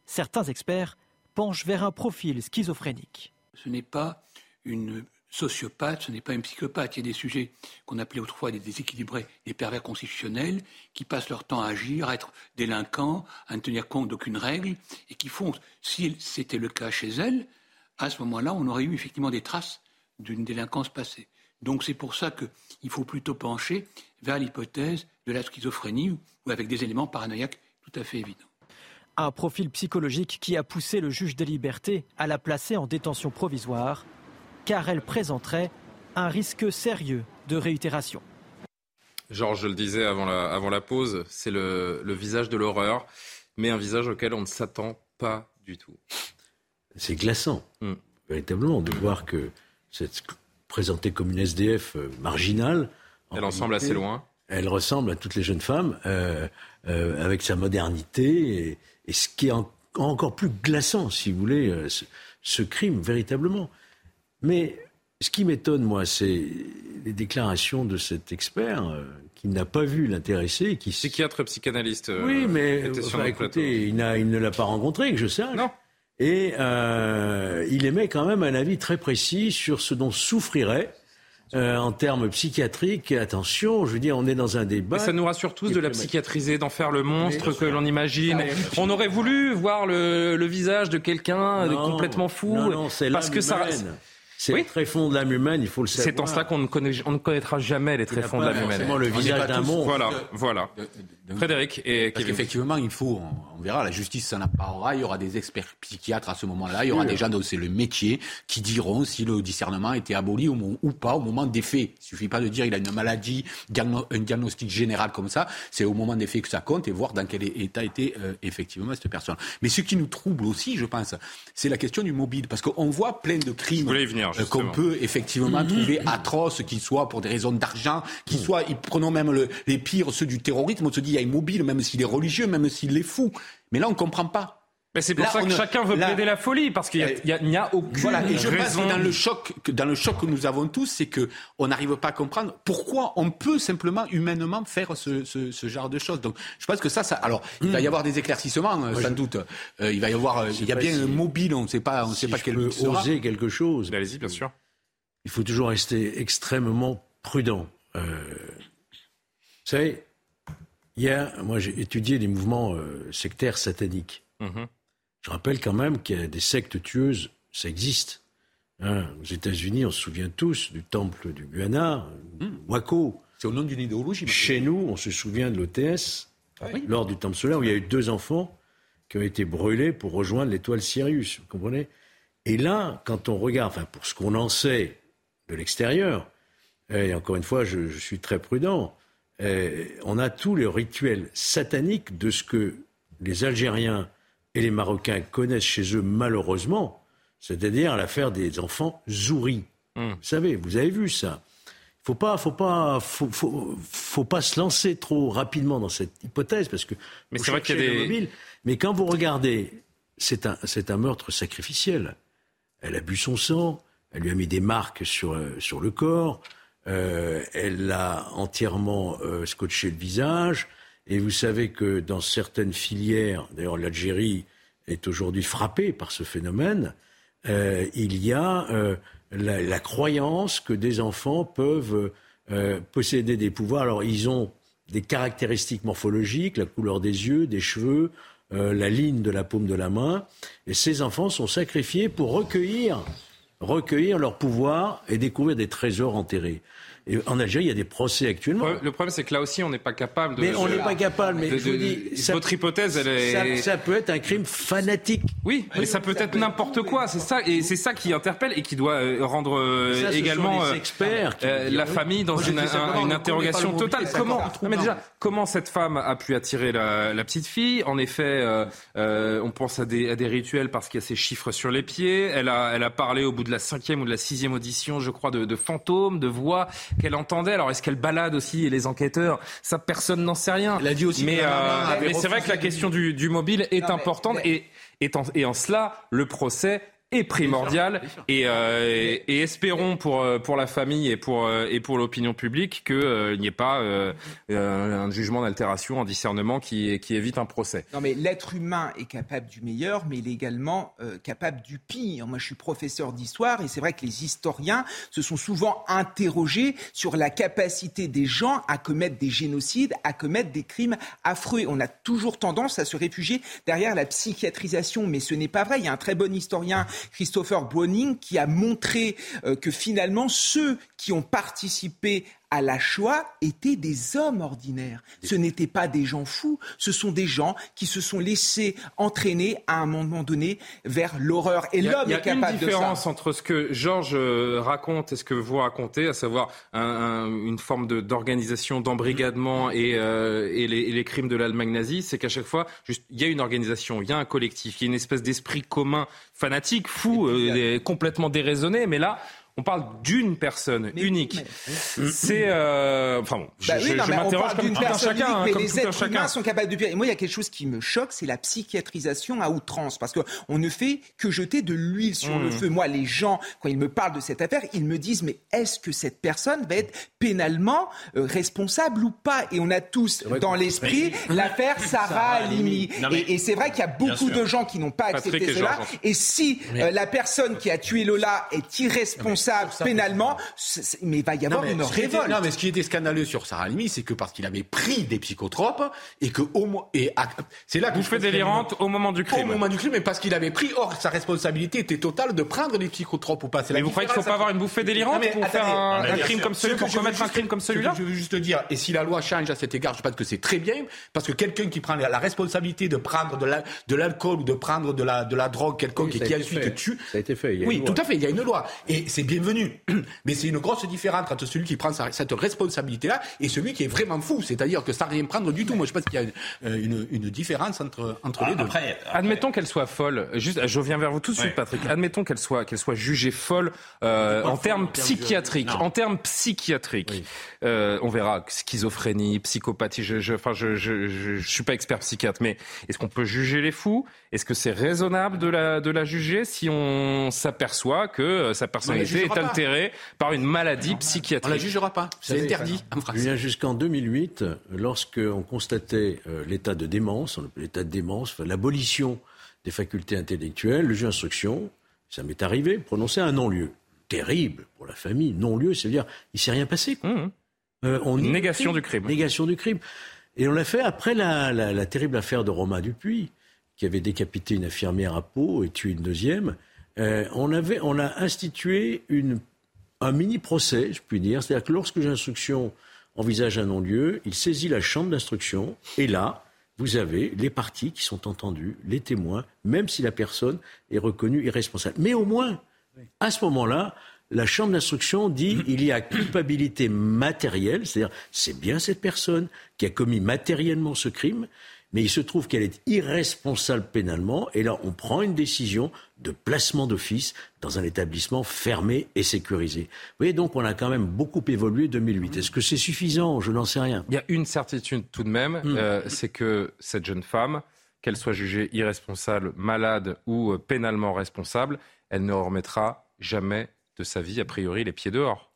Speaker 16: certains experts penchent vers un profil schizophrénique.
Speaker 17: Ce n'est pas une sociopathe, ce n'est pas un psychopathe. Il y a des sujets qu'on appelait autrefois des déséquilibrés, des pervers constitutionnels, qui passent leur temps à agir, à être délinquants, à ne tenir compte d'aucune règle, et qui font, si c'était le cas chez elle, à ce moment-là, on aurait eu effectivement des traces d'une délinquance passée. Donc c'est pour ça qu'il faut plutôt pencher vers l'hypothèse de la schizophrénie ou avec des éléments paranoïaques tout à fait évidents.
Speaker 16: Un profil psychologique qui a poussé le juge des libertés à la placer en détention provisoire, car elle présenterait un risque sérieux de réitération.
Speaker 1: Georges, je le disais avant la, avant la pause, c'est le, le visage de l'horreur, mais un visage auquel on ne s'attend pas du tout.
Speaker 4: C'est glaçant,
Speaker 1: Mm.
Speaker 4: véritablement, de voir que cette présentée comme une SDF euh, marginale. en
Speaker 1: Elle en semble assez loin.
Speaker 4: Elle ressemble à toutes les jeunes femmes, euh, euh, avec sa modernité. Et, ce qui est en- encore plus glaçant, si vous voulez, euh, ce, ce crime, véritablement. Mais ce qui m'étonne, moi, c'est les déclarations de cet expert euh, qui n'a pas vu l'intéressé. Qui...
Speaker 1: Psychiatre psychanalyste.
Speaker 4: Euh, oui, mais écoutez, il, il, ne l'a pas rencontré, que je sache.
Speaker 1: Non.
Speaker 4: Et euh, il émet quand même un avis très précis sur ce dont souffrirait euh, en termes psychiatriques. Attention, je veux dire, on est dans un débat.
Speaker 1: Mais ça nous rassure tous de la psychiatriser, d'en faire le monstre que l'on imagine. On aurait voulu voir le, le visage de quelqu'un complètement fou.
Speaker 4: Non, non, parce que ça. C'est oui. très fond de l'âme humaine, il faut le savoir.
Speaker 1: C'est en cela qu'on ne, connaît, on ne connaîtra jamais les tréfonds de l'âme humaine.
Speaker 4: le visage d'un monstre.
Speaker 1: Voilà, voilà. Frédéric et
Speaker 12: Parce qu'effectivement, il faut, on, verra, la justice s'en apparera, il y aura des experts psychiatres à ce moment-là, il y aura des gens dont c'est le métier qui diront si le discernement était aboli ou, ou pas au moment des faits. Il suffit pas de dire il a une maladie, un diagnostic général comme ça, c'est au moment des faits que ça compte et voir dans quel état était euh, effectivement cette personne. Mais ce qui nous trouble aussi, je pense, c'est la question du mobile, parce qu'on voit plein de crimes euh, qu'on peut effectivement mm-hmm. trouver atroces, qu'ils soient pour des raisons d'argent, qu'ils mm. soient, prenons même le, les pires, ceux du terrorisme, on se dit il est immobile, même s'il est religieux, même s'il est fou. Mais là, on ne comprend pas.
Speaker 1: Mais c'est pour ça que chacun veut plaider la folie, parce qu'il n'y a, aucune voilà, et je pense
Speaker 12: que dans le choc, que dans le choc que nous avons tous, c'est que on n'arrive pas à comprendre pourquoi on peut simplement humainement faire ce, ce, genre de choses. Donc, je pense que ça, ça. Alors, il va y avoir des éclaircissements, euh, sans doute. Euh, il va y avoir, euh, il y a bien un mobile, on ne sait pas, on ne sait pas quel.
Speaker 4: Peux oser quelque chose.
Speaker 1: Allez-y, bien sûr.
Speaker 4: Il faut toujours rester extrêmement prudent. Euh, vous savez, moi j'ai étudié les mouvements euh, sectaires sataniques. Mhm. Je rappelle quand même qu'il y a des sectes tueuses, ça existe. Hein, aux États-Unis, on se souvient tous du temple du Guyana, hmm. Waco.
Speaker 12: C'est au nom d'une idéologie.
Speaker 4: Chez nous, on se souvient de l'OTS, ah lors du temple solaire, où il y a eu deux enfants qui ont été brûlés pour rejoindre l'étoile Sirius. Vous comprenez? Et là, quand on regarde, enfin, pour ce qu'on en sait de l'extérieur, et encore une fois, je suis très prudent, euh, on a tous les rituels sataniques de ce que les Algériens et les Marocains connaissent chez eux malheureusement, c'est-à-dire l'affaire des enfants zouris. Hmm. Vous savez, vous avez vu ça. Faut pas, faut pas, faut, pas se lancer trop rapidement dans cette hypothèse parce que.
Speaker 1: Mais c'est vrai qu'il y a des.
Speaker 4: Mais quand vous regardez, c'est un, c'est un meurtre sacrificiel. Elle a bu son sang, elle lui a mis des marques sur, euh, sur le corps. Euh, elle a entièrement euh, scotché le visage. Et vous savez que dans certaines filières, d'ailleurs l'Algérie est aujourd'hui frappée par ce phénomène, euh, il y a la, la, croyance que des enfants peuvent posséder des pouvoirs. Alors ils ont des caractéristiques morphologiques, la couleur des yeux, des cheveux, la ligne de la paume de la main. Et ces enfants sont sacrifiés pour recueillir recueillir leur pouvoir et découvrir des trésors enterrés. Et en Algérie, il y a des procès actuellement.
Speaker 1: Le problème, c'est que là aussi, on n'est pas capable de.
Speaker 4: Mais on n'est pas capable. Mais je vous dis,
Speaker 1: votre hypothèse, elle est.
Speaker 4: Ça, peut être un crime fanatique.
Speaker 1: Oui, mais ça peut être n'importe quoi. C'est ça, et c'est ça qui interpelle et qui doit euh, rendre euh, également
Speaker 4: euh, experts
Speaker 1: la famille dans une, interrogation totale. Comment mais déjà, comment cette femme a pu attirer la, petite fille? En effet, on pense à des, rituels parce qu'il y a ces chiffres sur les pieds. Elle a, elle a parlé au bout de la cinquième ou de la sixième audition, je crois, de, de fantômes, de voix qu'elle entendait. Alors est-ce qu'elle balade aussi les enquêteurs? Ça, personne n'en sait rien.
Speaker 12: Elle a dit aussi
Speaker 1: mais, euh, mais c'est vrai que la question du, mobile est importante et, et en cela, le procès est primordial et, euh, et, espérons pour, euh, pour la famille et pour, euh, et pour l'opinion publique qu'il n'y ait pas un jugement d'altération, un discernement qui, qui évite un procès.
Speaker 5: Non mais l'être humain est capable du meilleur, mais il est également capable du pire. Moi je suis professeur d'histoire et c'est vrai que les historiens se sont souvent interrogés sur la capacité des gens à commettre des génocides, à commettre des crimes affreux. On a toujours tendance à se réfugier derrière la psychiatrisation, mais ce n'est pas vrai. Il y a un très bon historien Christopher Browning qui a montré euh, que finalement ceux qui ont participé à la Shoah étaient des hommes ordinaires. Ce n'étaient pas des gens fous, ce sont des gens qui se sont laissés entraîner à un moment donné vers l'horreur. Et l'homme est capable de ça. Il y a une
Speaker 1: différence entre ce que Georges euh, raconte et ce que vous racontez, à savoir une forme d'organisation, d'embrigadement et, euh, et, les, crimes de l'Allemagne nazie, c'est qu'à chaque fois, juste, il y a une organisation, il y a un collectif, il y a une espèce d'esprit commun fanatique, fou, euh, complètement déraisonné, mais là, On parle d'une personne unique. C'est euh, enfin bon, je,
Speaker 5: Bah oui,
Speaker 1: je-
Speaker 5: non,
Speaker 1: je
Speaker 5: mais on
Speaker 1: m'interroge
Speaker 5: parle
Speaker 1: comme
Speaker 5: d'une
Speaker 1: tout un chacun,
Speaker 5: unique,
Speaker 1: hein,
Speaker 5: mais
Speaker 1: comme
Speaker 5: les
Speaker 1: tout
Speaker 5: êtres
Speaker 1: chacun.
Speaker 5: humains sont capables de pire. Et moi, il y a quelque chose qui me choque, c'est la psychiatrisation à outrance, parce qu'on ne fait que jeter de l'huile sur le
Speaker 1: Mmh.
Speaker 5: feu. Moi, les gens, quand ils me parlent de cette affaire, ils me disent, mais est-ce que cette personne va être pénalement euh, responsable ou pas? Et on a tous dans l'esprit l'affaire Sarah Halimi.
Speaker 14: Mais-
Speaker 5: Et, et c'est vrai qu'il y a beaucoup de gens qui n'ont pas accepté cela. Et si euh, la personne qui a tué Lola est irresponsable pénalement, c'est- c'est- mais il va y avoir
Speaker 12: Non, mais
Speaker 5: une
Speaker 12: ce qui était-
Speaker 5: révolte.
Speaker 12: non, mais ce qui était scandaleux sur Sarah Halimi, c'est que parce qu'il avait pris des psychotropes et que au moins c'est là que pense
Speaker 1: délirante au moment du
Speaker 12: Au
Speaker 1: crime.
Speaker 12: moment du crime, mais parce qu'il avait pris. Or, sa responsabilité était totale de prendre des psychotropes ou pas. C'est
Speaker 1: Mais
Speaker 12: la
Speaker 1: vous croyez qu'il faut
Speaker 12: différence.
Speaker 1: pas avoir une bouffée délirante
Speaker 12: Non,
Speaker 1: pour faire un,
Speaker 12: bien
Speaker 1: crime comme celui, pour commettre un crime comme celui-là
Speaker 12: Je veux juste dire, et si la loi change à cet égard, je pense que c'est très bien, parce que quelqu'un qui prend la responsabilité de prendre de la- de l'alcool ou de prendre de la, de la drogue quelconque
Speaker 4: Oui,
Speaker 12: et
Speaker 4: ça a
Speaker 12: qui ensuite
Speaker 4: fait.
Speaker 12: tue.
Speaker 4: Ça a été fait. il y a
Speaker 12: Oui,
Speaker 4: une
Speaker 12: tout à fait, il y a une loi. Et c'est bienvenu. Mais c'est une grosse différence entre celui qui prend sa- cette responsabilité-là et celui qui est vraiment fou. C'est-à-dire que sans rien prendre du tout. Moi, je pense qu'il y a une, euh, une- une différence entre, entre les deux.
Speaker 14: Après,
Speaker 1: Admettons qu'elle soit folle. Juste, je reviens vers vous tout de suite,
Speaker 14: Ouais.
Speaker 1: Patrick. Admettons qu'elle soit, qu'elle soit jugée folle euh, en termes
Speaker 4: en termes de-
Speaker 1: psychiatriques. En termes psychiatriques, Euh, on verra schizophrénie, psychopathie. Je, je, enfin, je, je, je, je suis pas expert psychiatre, mais est-ce qu'on peut juger les fous? Est-ce que c'est raisonnable de la, de la juger si on s'aperçoit que euh, sa personnalité est
Speaker 12: pas.
Speaker 1: par une maladie
Speaker 12: On la
Speaker 1: psychiatrique
Speaker 12: jugera pas. C'est interdit en France.
Speaker 4: Julien, jusqu'en 2008, lorsqu'on constatait euh, l'état de démence, l'état de démence, l'abolition des facultés intellectuelles, le juge d'instruction, ça m'est arrivé, prononçait un non-lieu. Terrible pour la famille. Non-lieu, c'est-à-dire, il s'est rien passé. quoi.
Speaker 1: Mmh.
Speaker 4: Euh, on
Speaker 1: négation du crime.
Speaker 4: Négation du crime. Et on l'a fait après la, la- la terrible affaire de Romain Dupuis, qui avait décapité une infirmière à Pau et tué une deuxième. Euh, on, avait, on a institué un mini-procès, je puis dire. C'est-à-dire que lorsque l'instruction envisage un non-lieu, il saisit la chambre d'instruction et là, vous avez les parties qui sont entendues, les témoins, même si la personne est reconnue irresponsable. Mais au moins, à ce moment-là, la chambre d'instruction dit il y a culpabilité matérielle, c'est-à-dire c'est bien cette personne qui a commis matériellement ce crime, mais il se trouve qu'elle est irresponsable pénalement, et là on prend une décision de placement d'office dans un établissement fermé et sécurisé. Vous voyez donc on a quand même beaucoup évolué 2008. Est-ce que c'est suffisant? Je n'en sais rien.
Speaker 1: Il y a une certitude tout de même,
Speaker 4: Hmm.
Speaker 1: euh, c'est que cette jeune femme, qu'elle soit jugée irresponsable, malade ou euh, pénalement responsable, elle ne remettra jamais de sa vie, a priori, les pieds dehors.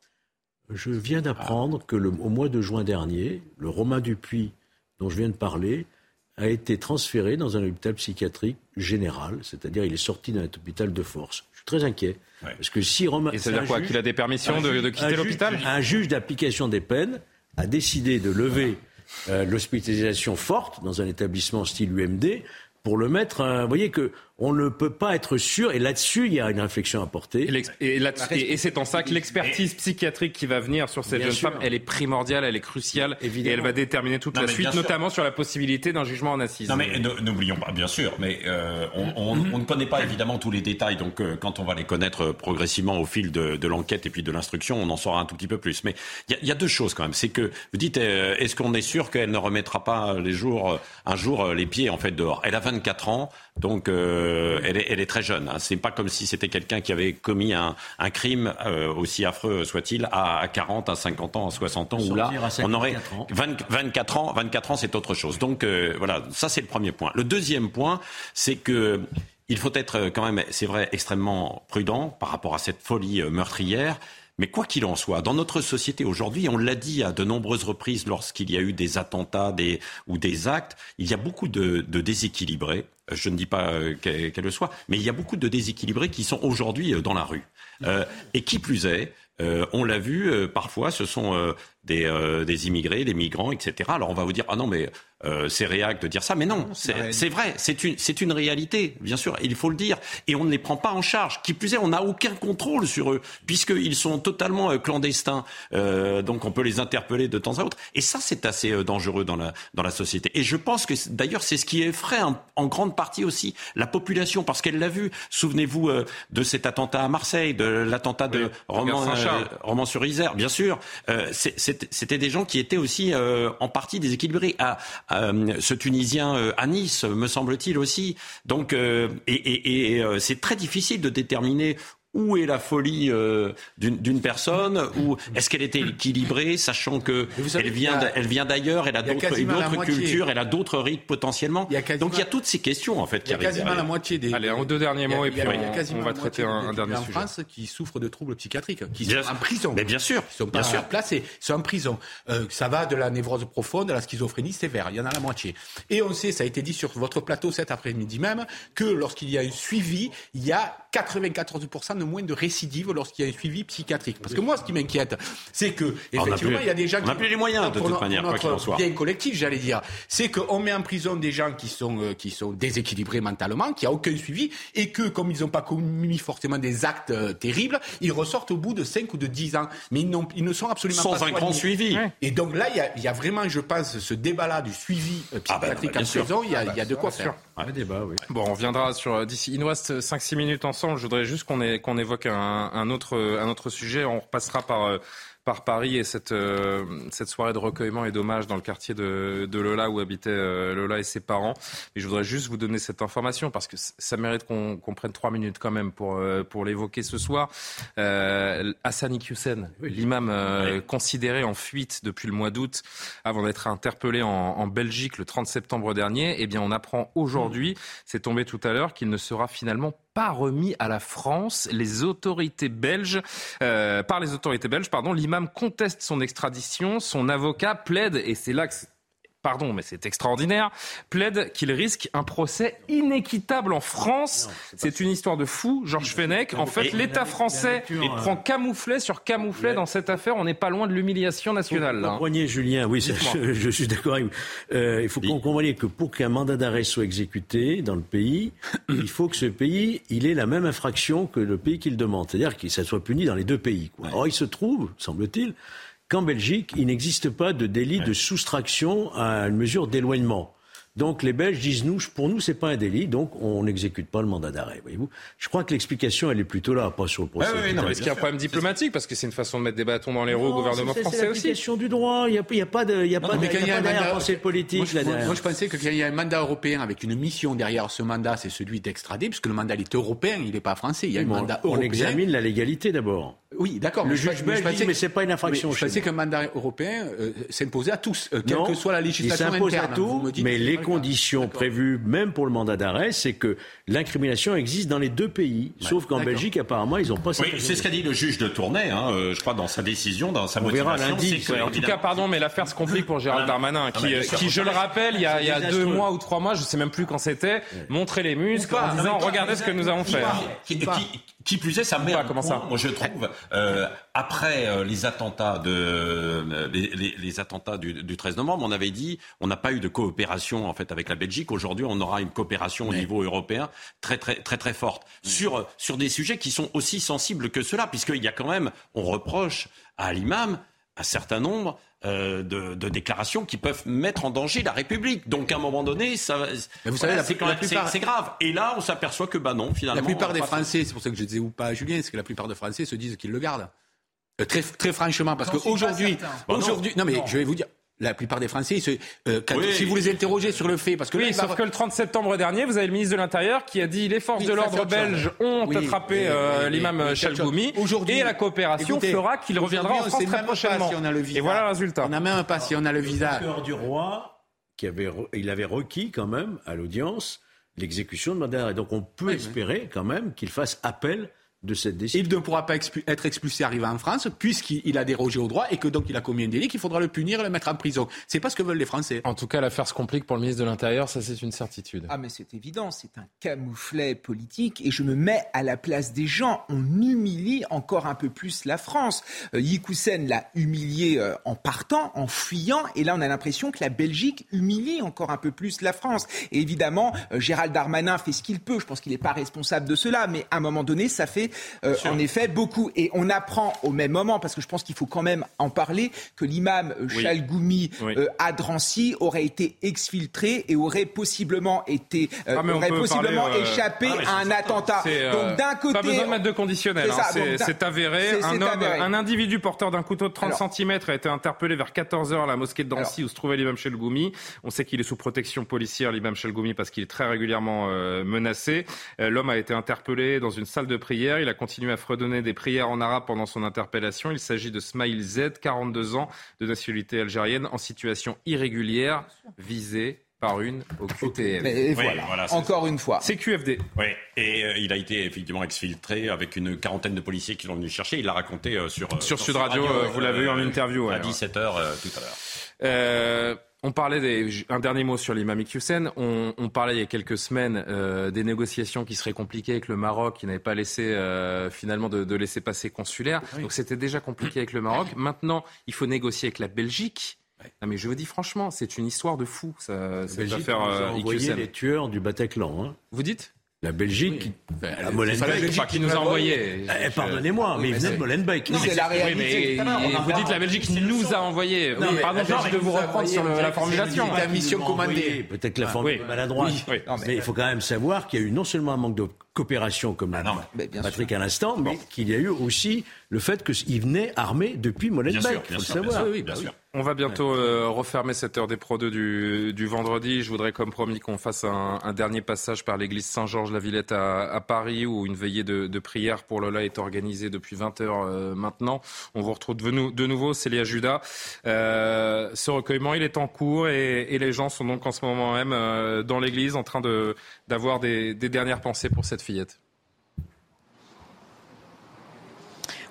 Speaker 4: Je viens d'apprendre que le, au mois de juin dernier, le Romain Dupuis, dont je viens de parler, a été transféré dans un hôpital psychiatrique général, c'est-à-dire il est sorti d'un hôpital de force. Je suis très inquiet. Parce que si Romain.
Speaker 1: Et ça veut dire quoi Qu'il a des permissions de, de quitter l'hôpital?
Speaker 4: Un juge d'application des peines a décidé de lever euh, l'hospitalisation forte dans un établissement style UMD pour le mettre. euh, vous voyez que on ne peut pas être sûr, et là-dessus, il y a une réflexion à porter.
Speaker 1: Et, et et- et c'est en ça que l'expertise psychiatrique qui va venir sur cette jeune
Speaker 4: sûr.
Speaker 1: femme, elle est primordiale, elle est cruciale, et
Speaker 4: Évidemment.
Speaker 1: elle va déterminer toute
Speaker 14: Non,
Speaker 1: la suite, notamment sur la possibilité d'un jugement en assise.
Speaker 14: Non mais n'oublions pas, bien sûr, mais euh, on, on- on ne connaît pas évidemment tous les détails, donc euh, quand on va les connaître euh, progressivement au fil de, de l'enquête et puis de l'instruction, on en saura un tout petit peu plus. Mais il y, a- il y a deux choses quand même, c'est que vous dites, euh, est-ce qu'on est sûr qu'elle ne remettra pas les jours, un jour les pieds en fait dehors? Elle a 24 ans, donc euh, elle, est, elle est très jeune. Hein. C'est pas comme si c'était quelqu'un qui avait commis un, un crime euh, aussi affreux soit-il à, à 40, à 50 ans, à 60 ans, où là on aurait
Speaker 4: 54 ans.
Speaker 14: 20 24 ans, 24 ans, c'est autre chose. Donc euh, voilà, ça c'est le premier point. Le deuxième point, c'est que il faut être euh, quand même, c'est vrai, extrêmement prudent par rapport à cette folie euh, meurtrière. Mais quoi qu'il en soit, dans notre société aujourd'hui, on l'a dit à de nombreuses reprises lorsqu'il y a eu des attentats des, ou des actes, il y a beaucoup de, déséquilibrés. Je ne dis pas euh, qu'elle le soit, mais il y a beaucoup de déséquilibrés qui sont aujourd'hui euh, dans la rue. Euh, et qui plus est, on l'a vu, parfois, ce sont des, euh, des immigrés, des migrants, etc. Alors on va vous dire, ah non, mais euh, c'est réac de dire ça. Mais non, c'est c'est vrai, c'est une, c'est une réalité, bien sûr, il faut le dire. Et on ne les prend pas en charge. Qui plus est, on n'a aucun contrôle sur eux, puisqu'ils sont totalement euh, clandestins. Euh, donc on peut les interpeller de temps à autre. Et ça, c'est assez euh, dangereux dans la, dans la société. Et je pense que d'ailleurs, c'est ce qui effraie en, en grande partie aussi la population, parce qu'elle l'a vu. Souvenez-vous euh, de cet attentat à Marseille, de l'attentat de Roman,
Speaker 1: Saint-Charles.
Speaker 14: euh, Romans-sur-Isère, bien sûr. Euh, c'est- C'était des gens qui étaient aussi euh, en partie déséquilibrés. À, euh, ce Tunisien euh, à Nice, me semble-t-il aussi. Donc, euh, et, et- et, euh, c'est très difficile de déterminer où est la folie euh, d'une personne? Ou est-ce qu'elle était équilibrée, sachant que elle vient, elle vient d'ailleurs, elle a d'autres cultures, elle a d'autres rites potentiellement. Donc il y a toutes ces questions en fait
Speaker 12: qui arrivent. Il y a quasiment la moitié des.
Speaker 1: Allez, en deux derniers mots et puis on, va traiter un, dernier
Speaker 12: sujet.
Speaker 1: En
Speaker 12: France, qui souffrent de troubles psychiatriques, qui sont en prison.
Speaker 14: Mais bien sûr,
Speaker 12: ils sont bien sûr placés, ils sont en prison. Euh, ça va de la névrose profonde à la schizophrénie sévère. Il y en a la moitié. Et on sait, ça a été dit sur votre plateau cet après-midi même, que lorsqu'il y a un suivi, il y a 94% de moins de récidive lorsqu'il y a un suivi psychiatrique. Parce que moi, ce qui m'inquiète, c'est que effectivement, il y a des gens
Speaker 14: on qui... n'a plus les moyens, de toute manière, quoi qu'il en soit.
Speaker 12: bien collectif, j'allais dire. C'est qu'on met en prison des gens qui sont, euh, qui sont déséquilibrés mentalement, qui n'ont aucun suivi, et que, comme ils n'ont pas commis forcément des actes euh, terribles, ils ressortent au bout de 5 ou de 10 ans. Mais ils, ils ne sont absolument
Speaker 14: Sans
Speaker 12: pas
Speaker 14: Sans un grand suivi.
Speaker 12: Et donc là, il y, a, il y, a, vraiment, je pense, ce débat-là du suivi euh, ah bah, psychiatrique en prison, il y a, il y a de quoi faire.
Speaker 1: Un débat, oui. Bon, on viendra sur d'ici. Il nous reste 5-6 minutes ensemble. Je voudrais juste qu'on qu'on évoque un, un, autre, un autre sujet. On repassera par euh, par Paris et cette, euh, cette soirée de recueillement et d'hommage dans le quartier de, de Lola où habitaient euh, Lola et ses parents. Et je voudrais juste vous donner cette information parce que ça mérite qu'on prenne trois minutes quand même pour, euh, pour l'évoquer ce soir. Hassan Iqiyoussen, l'imam considéré en fuite depuis le mois d'août avant d'être interpellé en, en, Belgique le 30 septembre dernier, eh bien on apprend aujourd'hui, c'est tombé tout à l'heure, qu'il ne sera finalement pas remis à la France. Les autorités belges, euh, par les autorités belges, pardon, l'imam conteste son extradition. Son avocat plaide, et c'est là que pardon, mais c'est extraordinaire, plaide qu'il risque un procès inéquitable en France. C'est une histoire de fou, Georges Fenech. En fait, l'État français prend camouflet sur camouflet dans cette affaire. On n'est pas loin de l'humiliation nationale. Là.
Speaker 4: Hein. Julien, oui, je, suis d'accord avec vous. Euh, il faut qu'on comprenne que pour qu'un mandat d'arrêt soit exécuté dans le pays, il faut que ce pays, il ait la même infraction que le pays qu'il demande. C'est-à-dire que ça soit puni dans les deux pays. Or, il se trouve, semble-t-il, qu'en Belgique, il n'existe pas de délit de soustraction à une mesure d'éloignement. Donc les Belges disent nous, pour nous, c'est pas un délit, donc on n'exécute pas le mandat d'arrêt. Voyez-vous, je crois que l'explication elle est plutôt là, pas sur le procès.
Speaker 1: Oui, oui, non, est-ce qu'il y a un problème diplomatique? Parce que c'est une façon de mettre des bâtons dans les roues au gouvernement français aussi.
Speaker 4: C'est l'application du droit. Il n'y a, a, pas de, il y a pas, de, il y a pas pensée politique
Speaker 12: moi,
Speaker 4: là
Speaker 12: Moi, je pensais qu'il y a un mandat européen avec une mission derrière ce mandat, c'est celui d'extrader, puisque le mandat est européen, il n'est pas français. Il y a un mandat
Speaker 4: on
Speaker 12: européen.
Speaker 4: On examine la légalité d'abord.
Speaker 12: Oui, d'accord.
Speaker 4: Le juge belge dit, mais c'est pas une infraction.
Speaker 12: Je pensais qu'un mandat européen euh, s'imposait à tous, euh, quelle que soit la législation interne.
Speaker 4: Il s'impose à tous, mais les conditions prévues, même pour le mandat d'arrêt, c'est que l'incrimination existe dans les deux pays. Sauf qu'en Belgique, apparemment, ils n'ont pas.
Speaker 14: Oui, c'est ce qu'a dit le juge de Tournai, hein, euh, je crois, dans sa décision, dans sa
Speaker 4: On
Speaker 14: motivation.
Speaker 4: Verra lundi.
Speaker 1: en tout cas, pardon, mais l'affaire se complique pour Gérald Darmanin, qui, qui je le rappelle, il y a, il y a deux mois ou trois mois, je ne sais même plus quand c'était, montrait les muscles en disant regardez ce que nous avons fait.
Speaker 14: Qui plus est, ça met
Speaker 1: comment ça
Speaker 14: moi je trouve, euh, après euh, les attentats, de, euh, les, les, les, attentats du, du, 13 novembre, on avait dit on n'a pas eu de coopération en fait avec la Belgique. Aujourd'hui, on aura une coopération au niveau européen très très très très forte sur sur des sujets qui sont aussi sensibles que cela, puisqu'il y a quand même, on reproche à l'imam un certain nombre euh, de, de, déclarations qui peuvent mettre en danger la République. Donc à un moment donné, ça,
Speaker 12: vous savez, la,
Speaker 14: plupart... c'est grave. Et là, on s'aperçoit que bah non, finalement.
Speaker 12: La plupart des Français, c'est pour ça que je disais ou pas Julien, c'est que la plupart des Français se disent qu'ils le gardent. Euh, très, très franchement, parce qu'aujourd'hui, aujourd'hui, non mais je vais vous dire, la plupart des Français, se, euh, quand, si vous les interrogez sur le fait, parce que
Speaker 1: oui, sauf que le 30 septembre dernier, vous avez le ministre de l'Intérieur qui a dit les forces de l'ordre belges ont attrapé euh, l'imam Chalgoumi et la coopération fera qu'il reviendra en France très prochainement.
Speaker 12: Si on a le visa.
Speaker 1: Et voilà le résultat.
Speaker 12: On n'a même pas si on a le visa.
Speaker 4: Le du roi, qui avait, il avait requis quand même à l'audience l'exécution de mandat Donc on peut espérer quand même qu'il fasse appel de cette décision.
Speaker 12: Il ne pourra pas être expulsé arrivé en France puisqu'il a dérogé au droit et que donc il a commis un délit qu'il faudra le punir et le mettre en prison. C'est pas ce que veulent les Français.
Speaker 1: En tout cas, l'affaire se complique pour le ministre de l'Intérieur, ça c'est une certitude.
Speaker 5: Ah mais c'est évident, c'est un camouflet politique et je me mets à la place des gens. On humilie encore un peu plus la France. Euh, Yikoussen l'a humilié euh, en partant, en fuyant et là on a l'impression que la Belgique humilie encore un peu plus la France. Et évidemment, euh, Gérald Darmanin fait ce qu'il peut. Je pense qu'il n'est pas responsable de cela, mais à un moment donné, ça fait euh, en effet beaucoup. Et on apprend au même moment, parce que je pense qu'il faut quand même en parler, que l'imam euh, Chalgoumi euh, à Drancy aurait été exfiltré et aurait possiblement été
Speaker 1: ah,
Speaker 5: aurait possiblement échappé ah, à un attentat.
Speaker 1: Donc d'un côté, pas besoin de mettre de conditionnel. C'est hein. avéré. Un homme, un individu porteur d'un couteau de 30 cm a été interpellé vers 14 h à la mosquée de Drancy où se trouvait l'imam Chalgoumi. On sait qu'il est sous protection policière, l'imam Chalgoumi, parce qu'il est très régulièrement menacé. L'homme a été interpellé dans une salle de prière. Il a continué à fredonner des prières en arabe pendant son interpellation. Il s'agit de Smail Z, 42 ans, de nationalité algérienne, en situation irrégulière, visé par une OQTF.
Speaker 5: Et voilà, encore une fois.
Speaker 1: C'est QFD.
Speaker 14: Oui, et euh, il a été effectivement exfiltré avec une quarantaine de policiers qui l'ont venu chercher. Il l'a raconté euh, sur,
Speaker 1: sur, Sud Radio, vous l'avez eu en interview.
Speaker 14: à 17h tout à
Speaker 1: l'heure. On parlait des, un dernier mot sur l'imam Hussein. On, on, parlait il y a quelques semaines euh, des négociations qui seraient compliquées avec le Maroc, qui n'avait pas laissé euh, finalement de, de, laisser passer consulaire. Donc c'était déjà compliqué avec le Maroc. Maintenant, il faut négocier avec la Belgique. Non mais je vous dis franchement, c'est une histoire de fou. Ça, cette affaire
Speaker 4: euh, envoyé les tueurs du Bataclan. Hein.
Speaker 1: Vous dites?
Speaker 4: La Belgique, oui.
Speaker 1: la Molenbeek,
Speaker 4: qui nous a envoyé. Eh, Pardonnez-moi, mais il venait de Molenbeek.
Speaker 5: C'est la réalité.
Speaker 1: Oui, mais vous dites la Belgique nous a envoyé. Non, oui, pardon, je de vous reprendre sur la formulation.
Speaker 5: La mission commandée.
Speaker 4: Peut-être que la formule est maladroite. Mais il faut quand même savoir qu'il y a eu non seulement un manque de coopération, comme l'a dit Patrick à l'instant, mais qu'il y a eu aussi le fait qu'il venait armé depuis Molenbeek. Il faut le savoir.
Speaker 1: Oui, bien sûr. On va bientôt euh, refermer cette heure des Pro 2 du, du vendredi. Je voudrais, comme promis, qu'on fasse un, un, dernier passage par l'église Saint-Georges-la-Villette à, à, Paris, où une veillée de, de, prière pour Lola est organisée depuis 20 heures euh, maintenant. On vous retrouve de, de nouveau, Célia Judas. Euh, ce recueillement, il est en cours et, et, les gens sont donc en ce moment même euh, dans l'église en train d'avoir des, des dernières pensées pour cette fillette.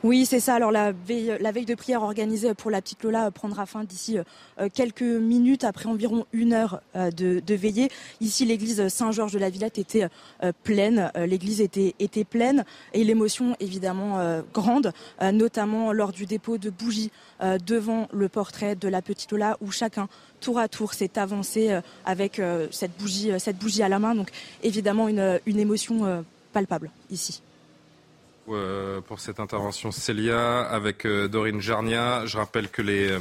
Speaker 3: Oui, c'est ça. Alors la veille, la veille de prière organisée pour la petite Lola prendra fin d'ici euh, quelques minutes, après environ une heure euh, de, veillée. Ici, l'église Saint-Georges de la Villette était euh, pleine. l'église était, était pleine et l'émotion évidemment grande, notamment lors du dépôt de bougies devant le portrait de la petite Lola, où chacun tour à tour s'est avancé avec cette bougie, cette bougie à la main. Donc évidemment une, une émotion palpable ici.
Speaker 1: Euh, pour cette intervention Célia avec euh, Dorine Jarnia. Je rappelle que les, euh,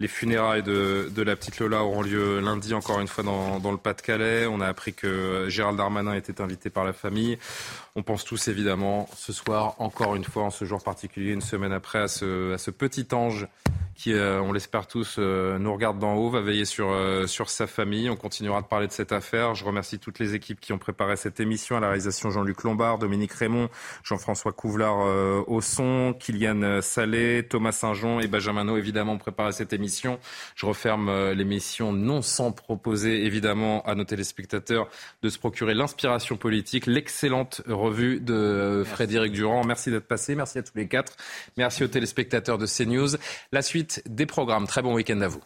Speaker 1: les funérailles de, la petite Lola auront lieu lundi encore une fois dans, le Pas-de-Calais. On a appris que Gérald Darmanin était invité par la famille. On pense tous évidemment ce soir, encore une fois, en ce jour particulier, une semaine après, à ce petit ange qui, euh, on l'espère tous, euh, nous regarde d'en haut, va veiller sur, euh, sur sa famille. On continuera de parler de cette affaire. Je remercie toutes les équipes qui ont préparé cette émission, à la réalisation Jean-Luc Lombard, Dominique Raymond, Jean-François Couvelard au son, Kylian Salé, Thomas Saint-Jean et Benjamin No, évidemment, ont préparé cette émission. Je referme l'émission non sans proposer, évidemment, à nos téléspectateurs de se procurer l'inspiration politique, l'excellente revue de Frédéric Durand. Merci d'être passé. Merci à tous les quatre. Merci aux téléspectateurs de CNews. La des programmes. Très bon week-end à vous.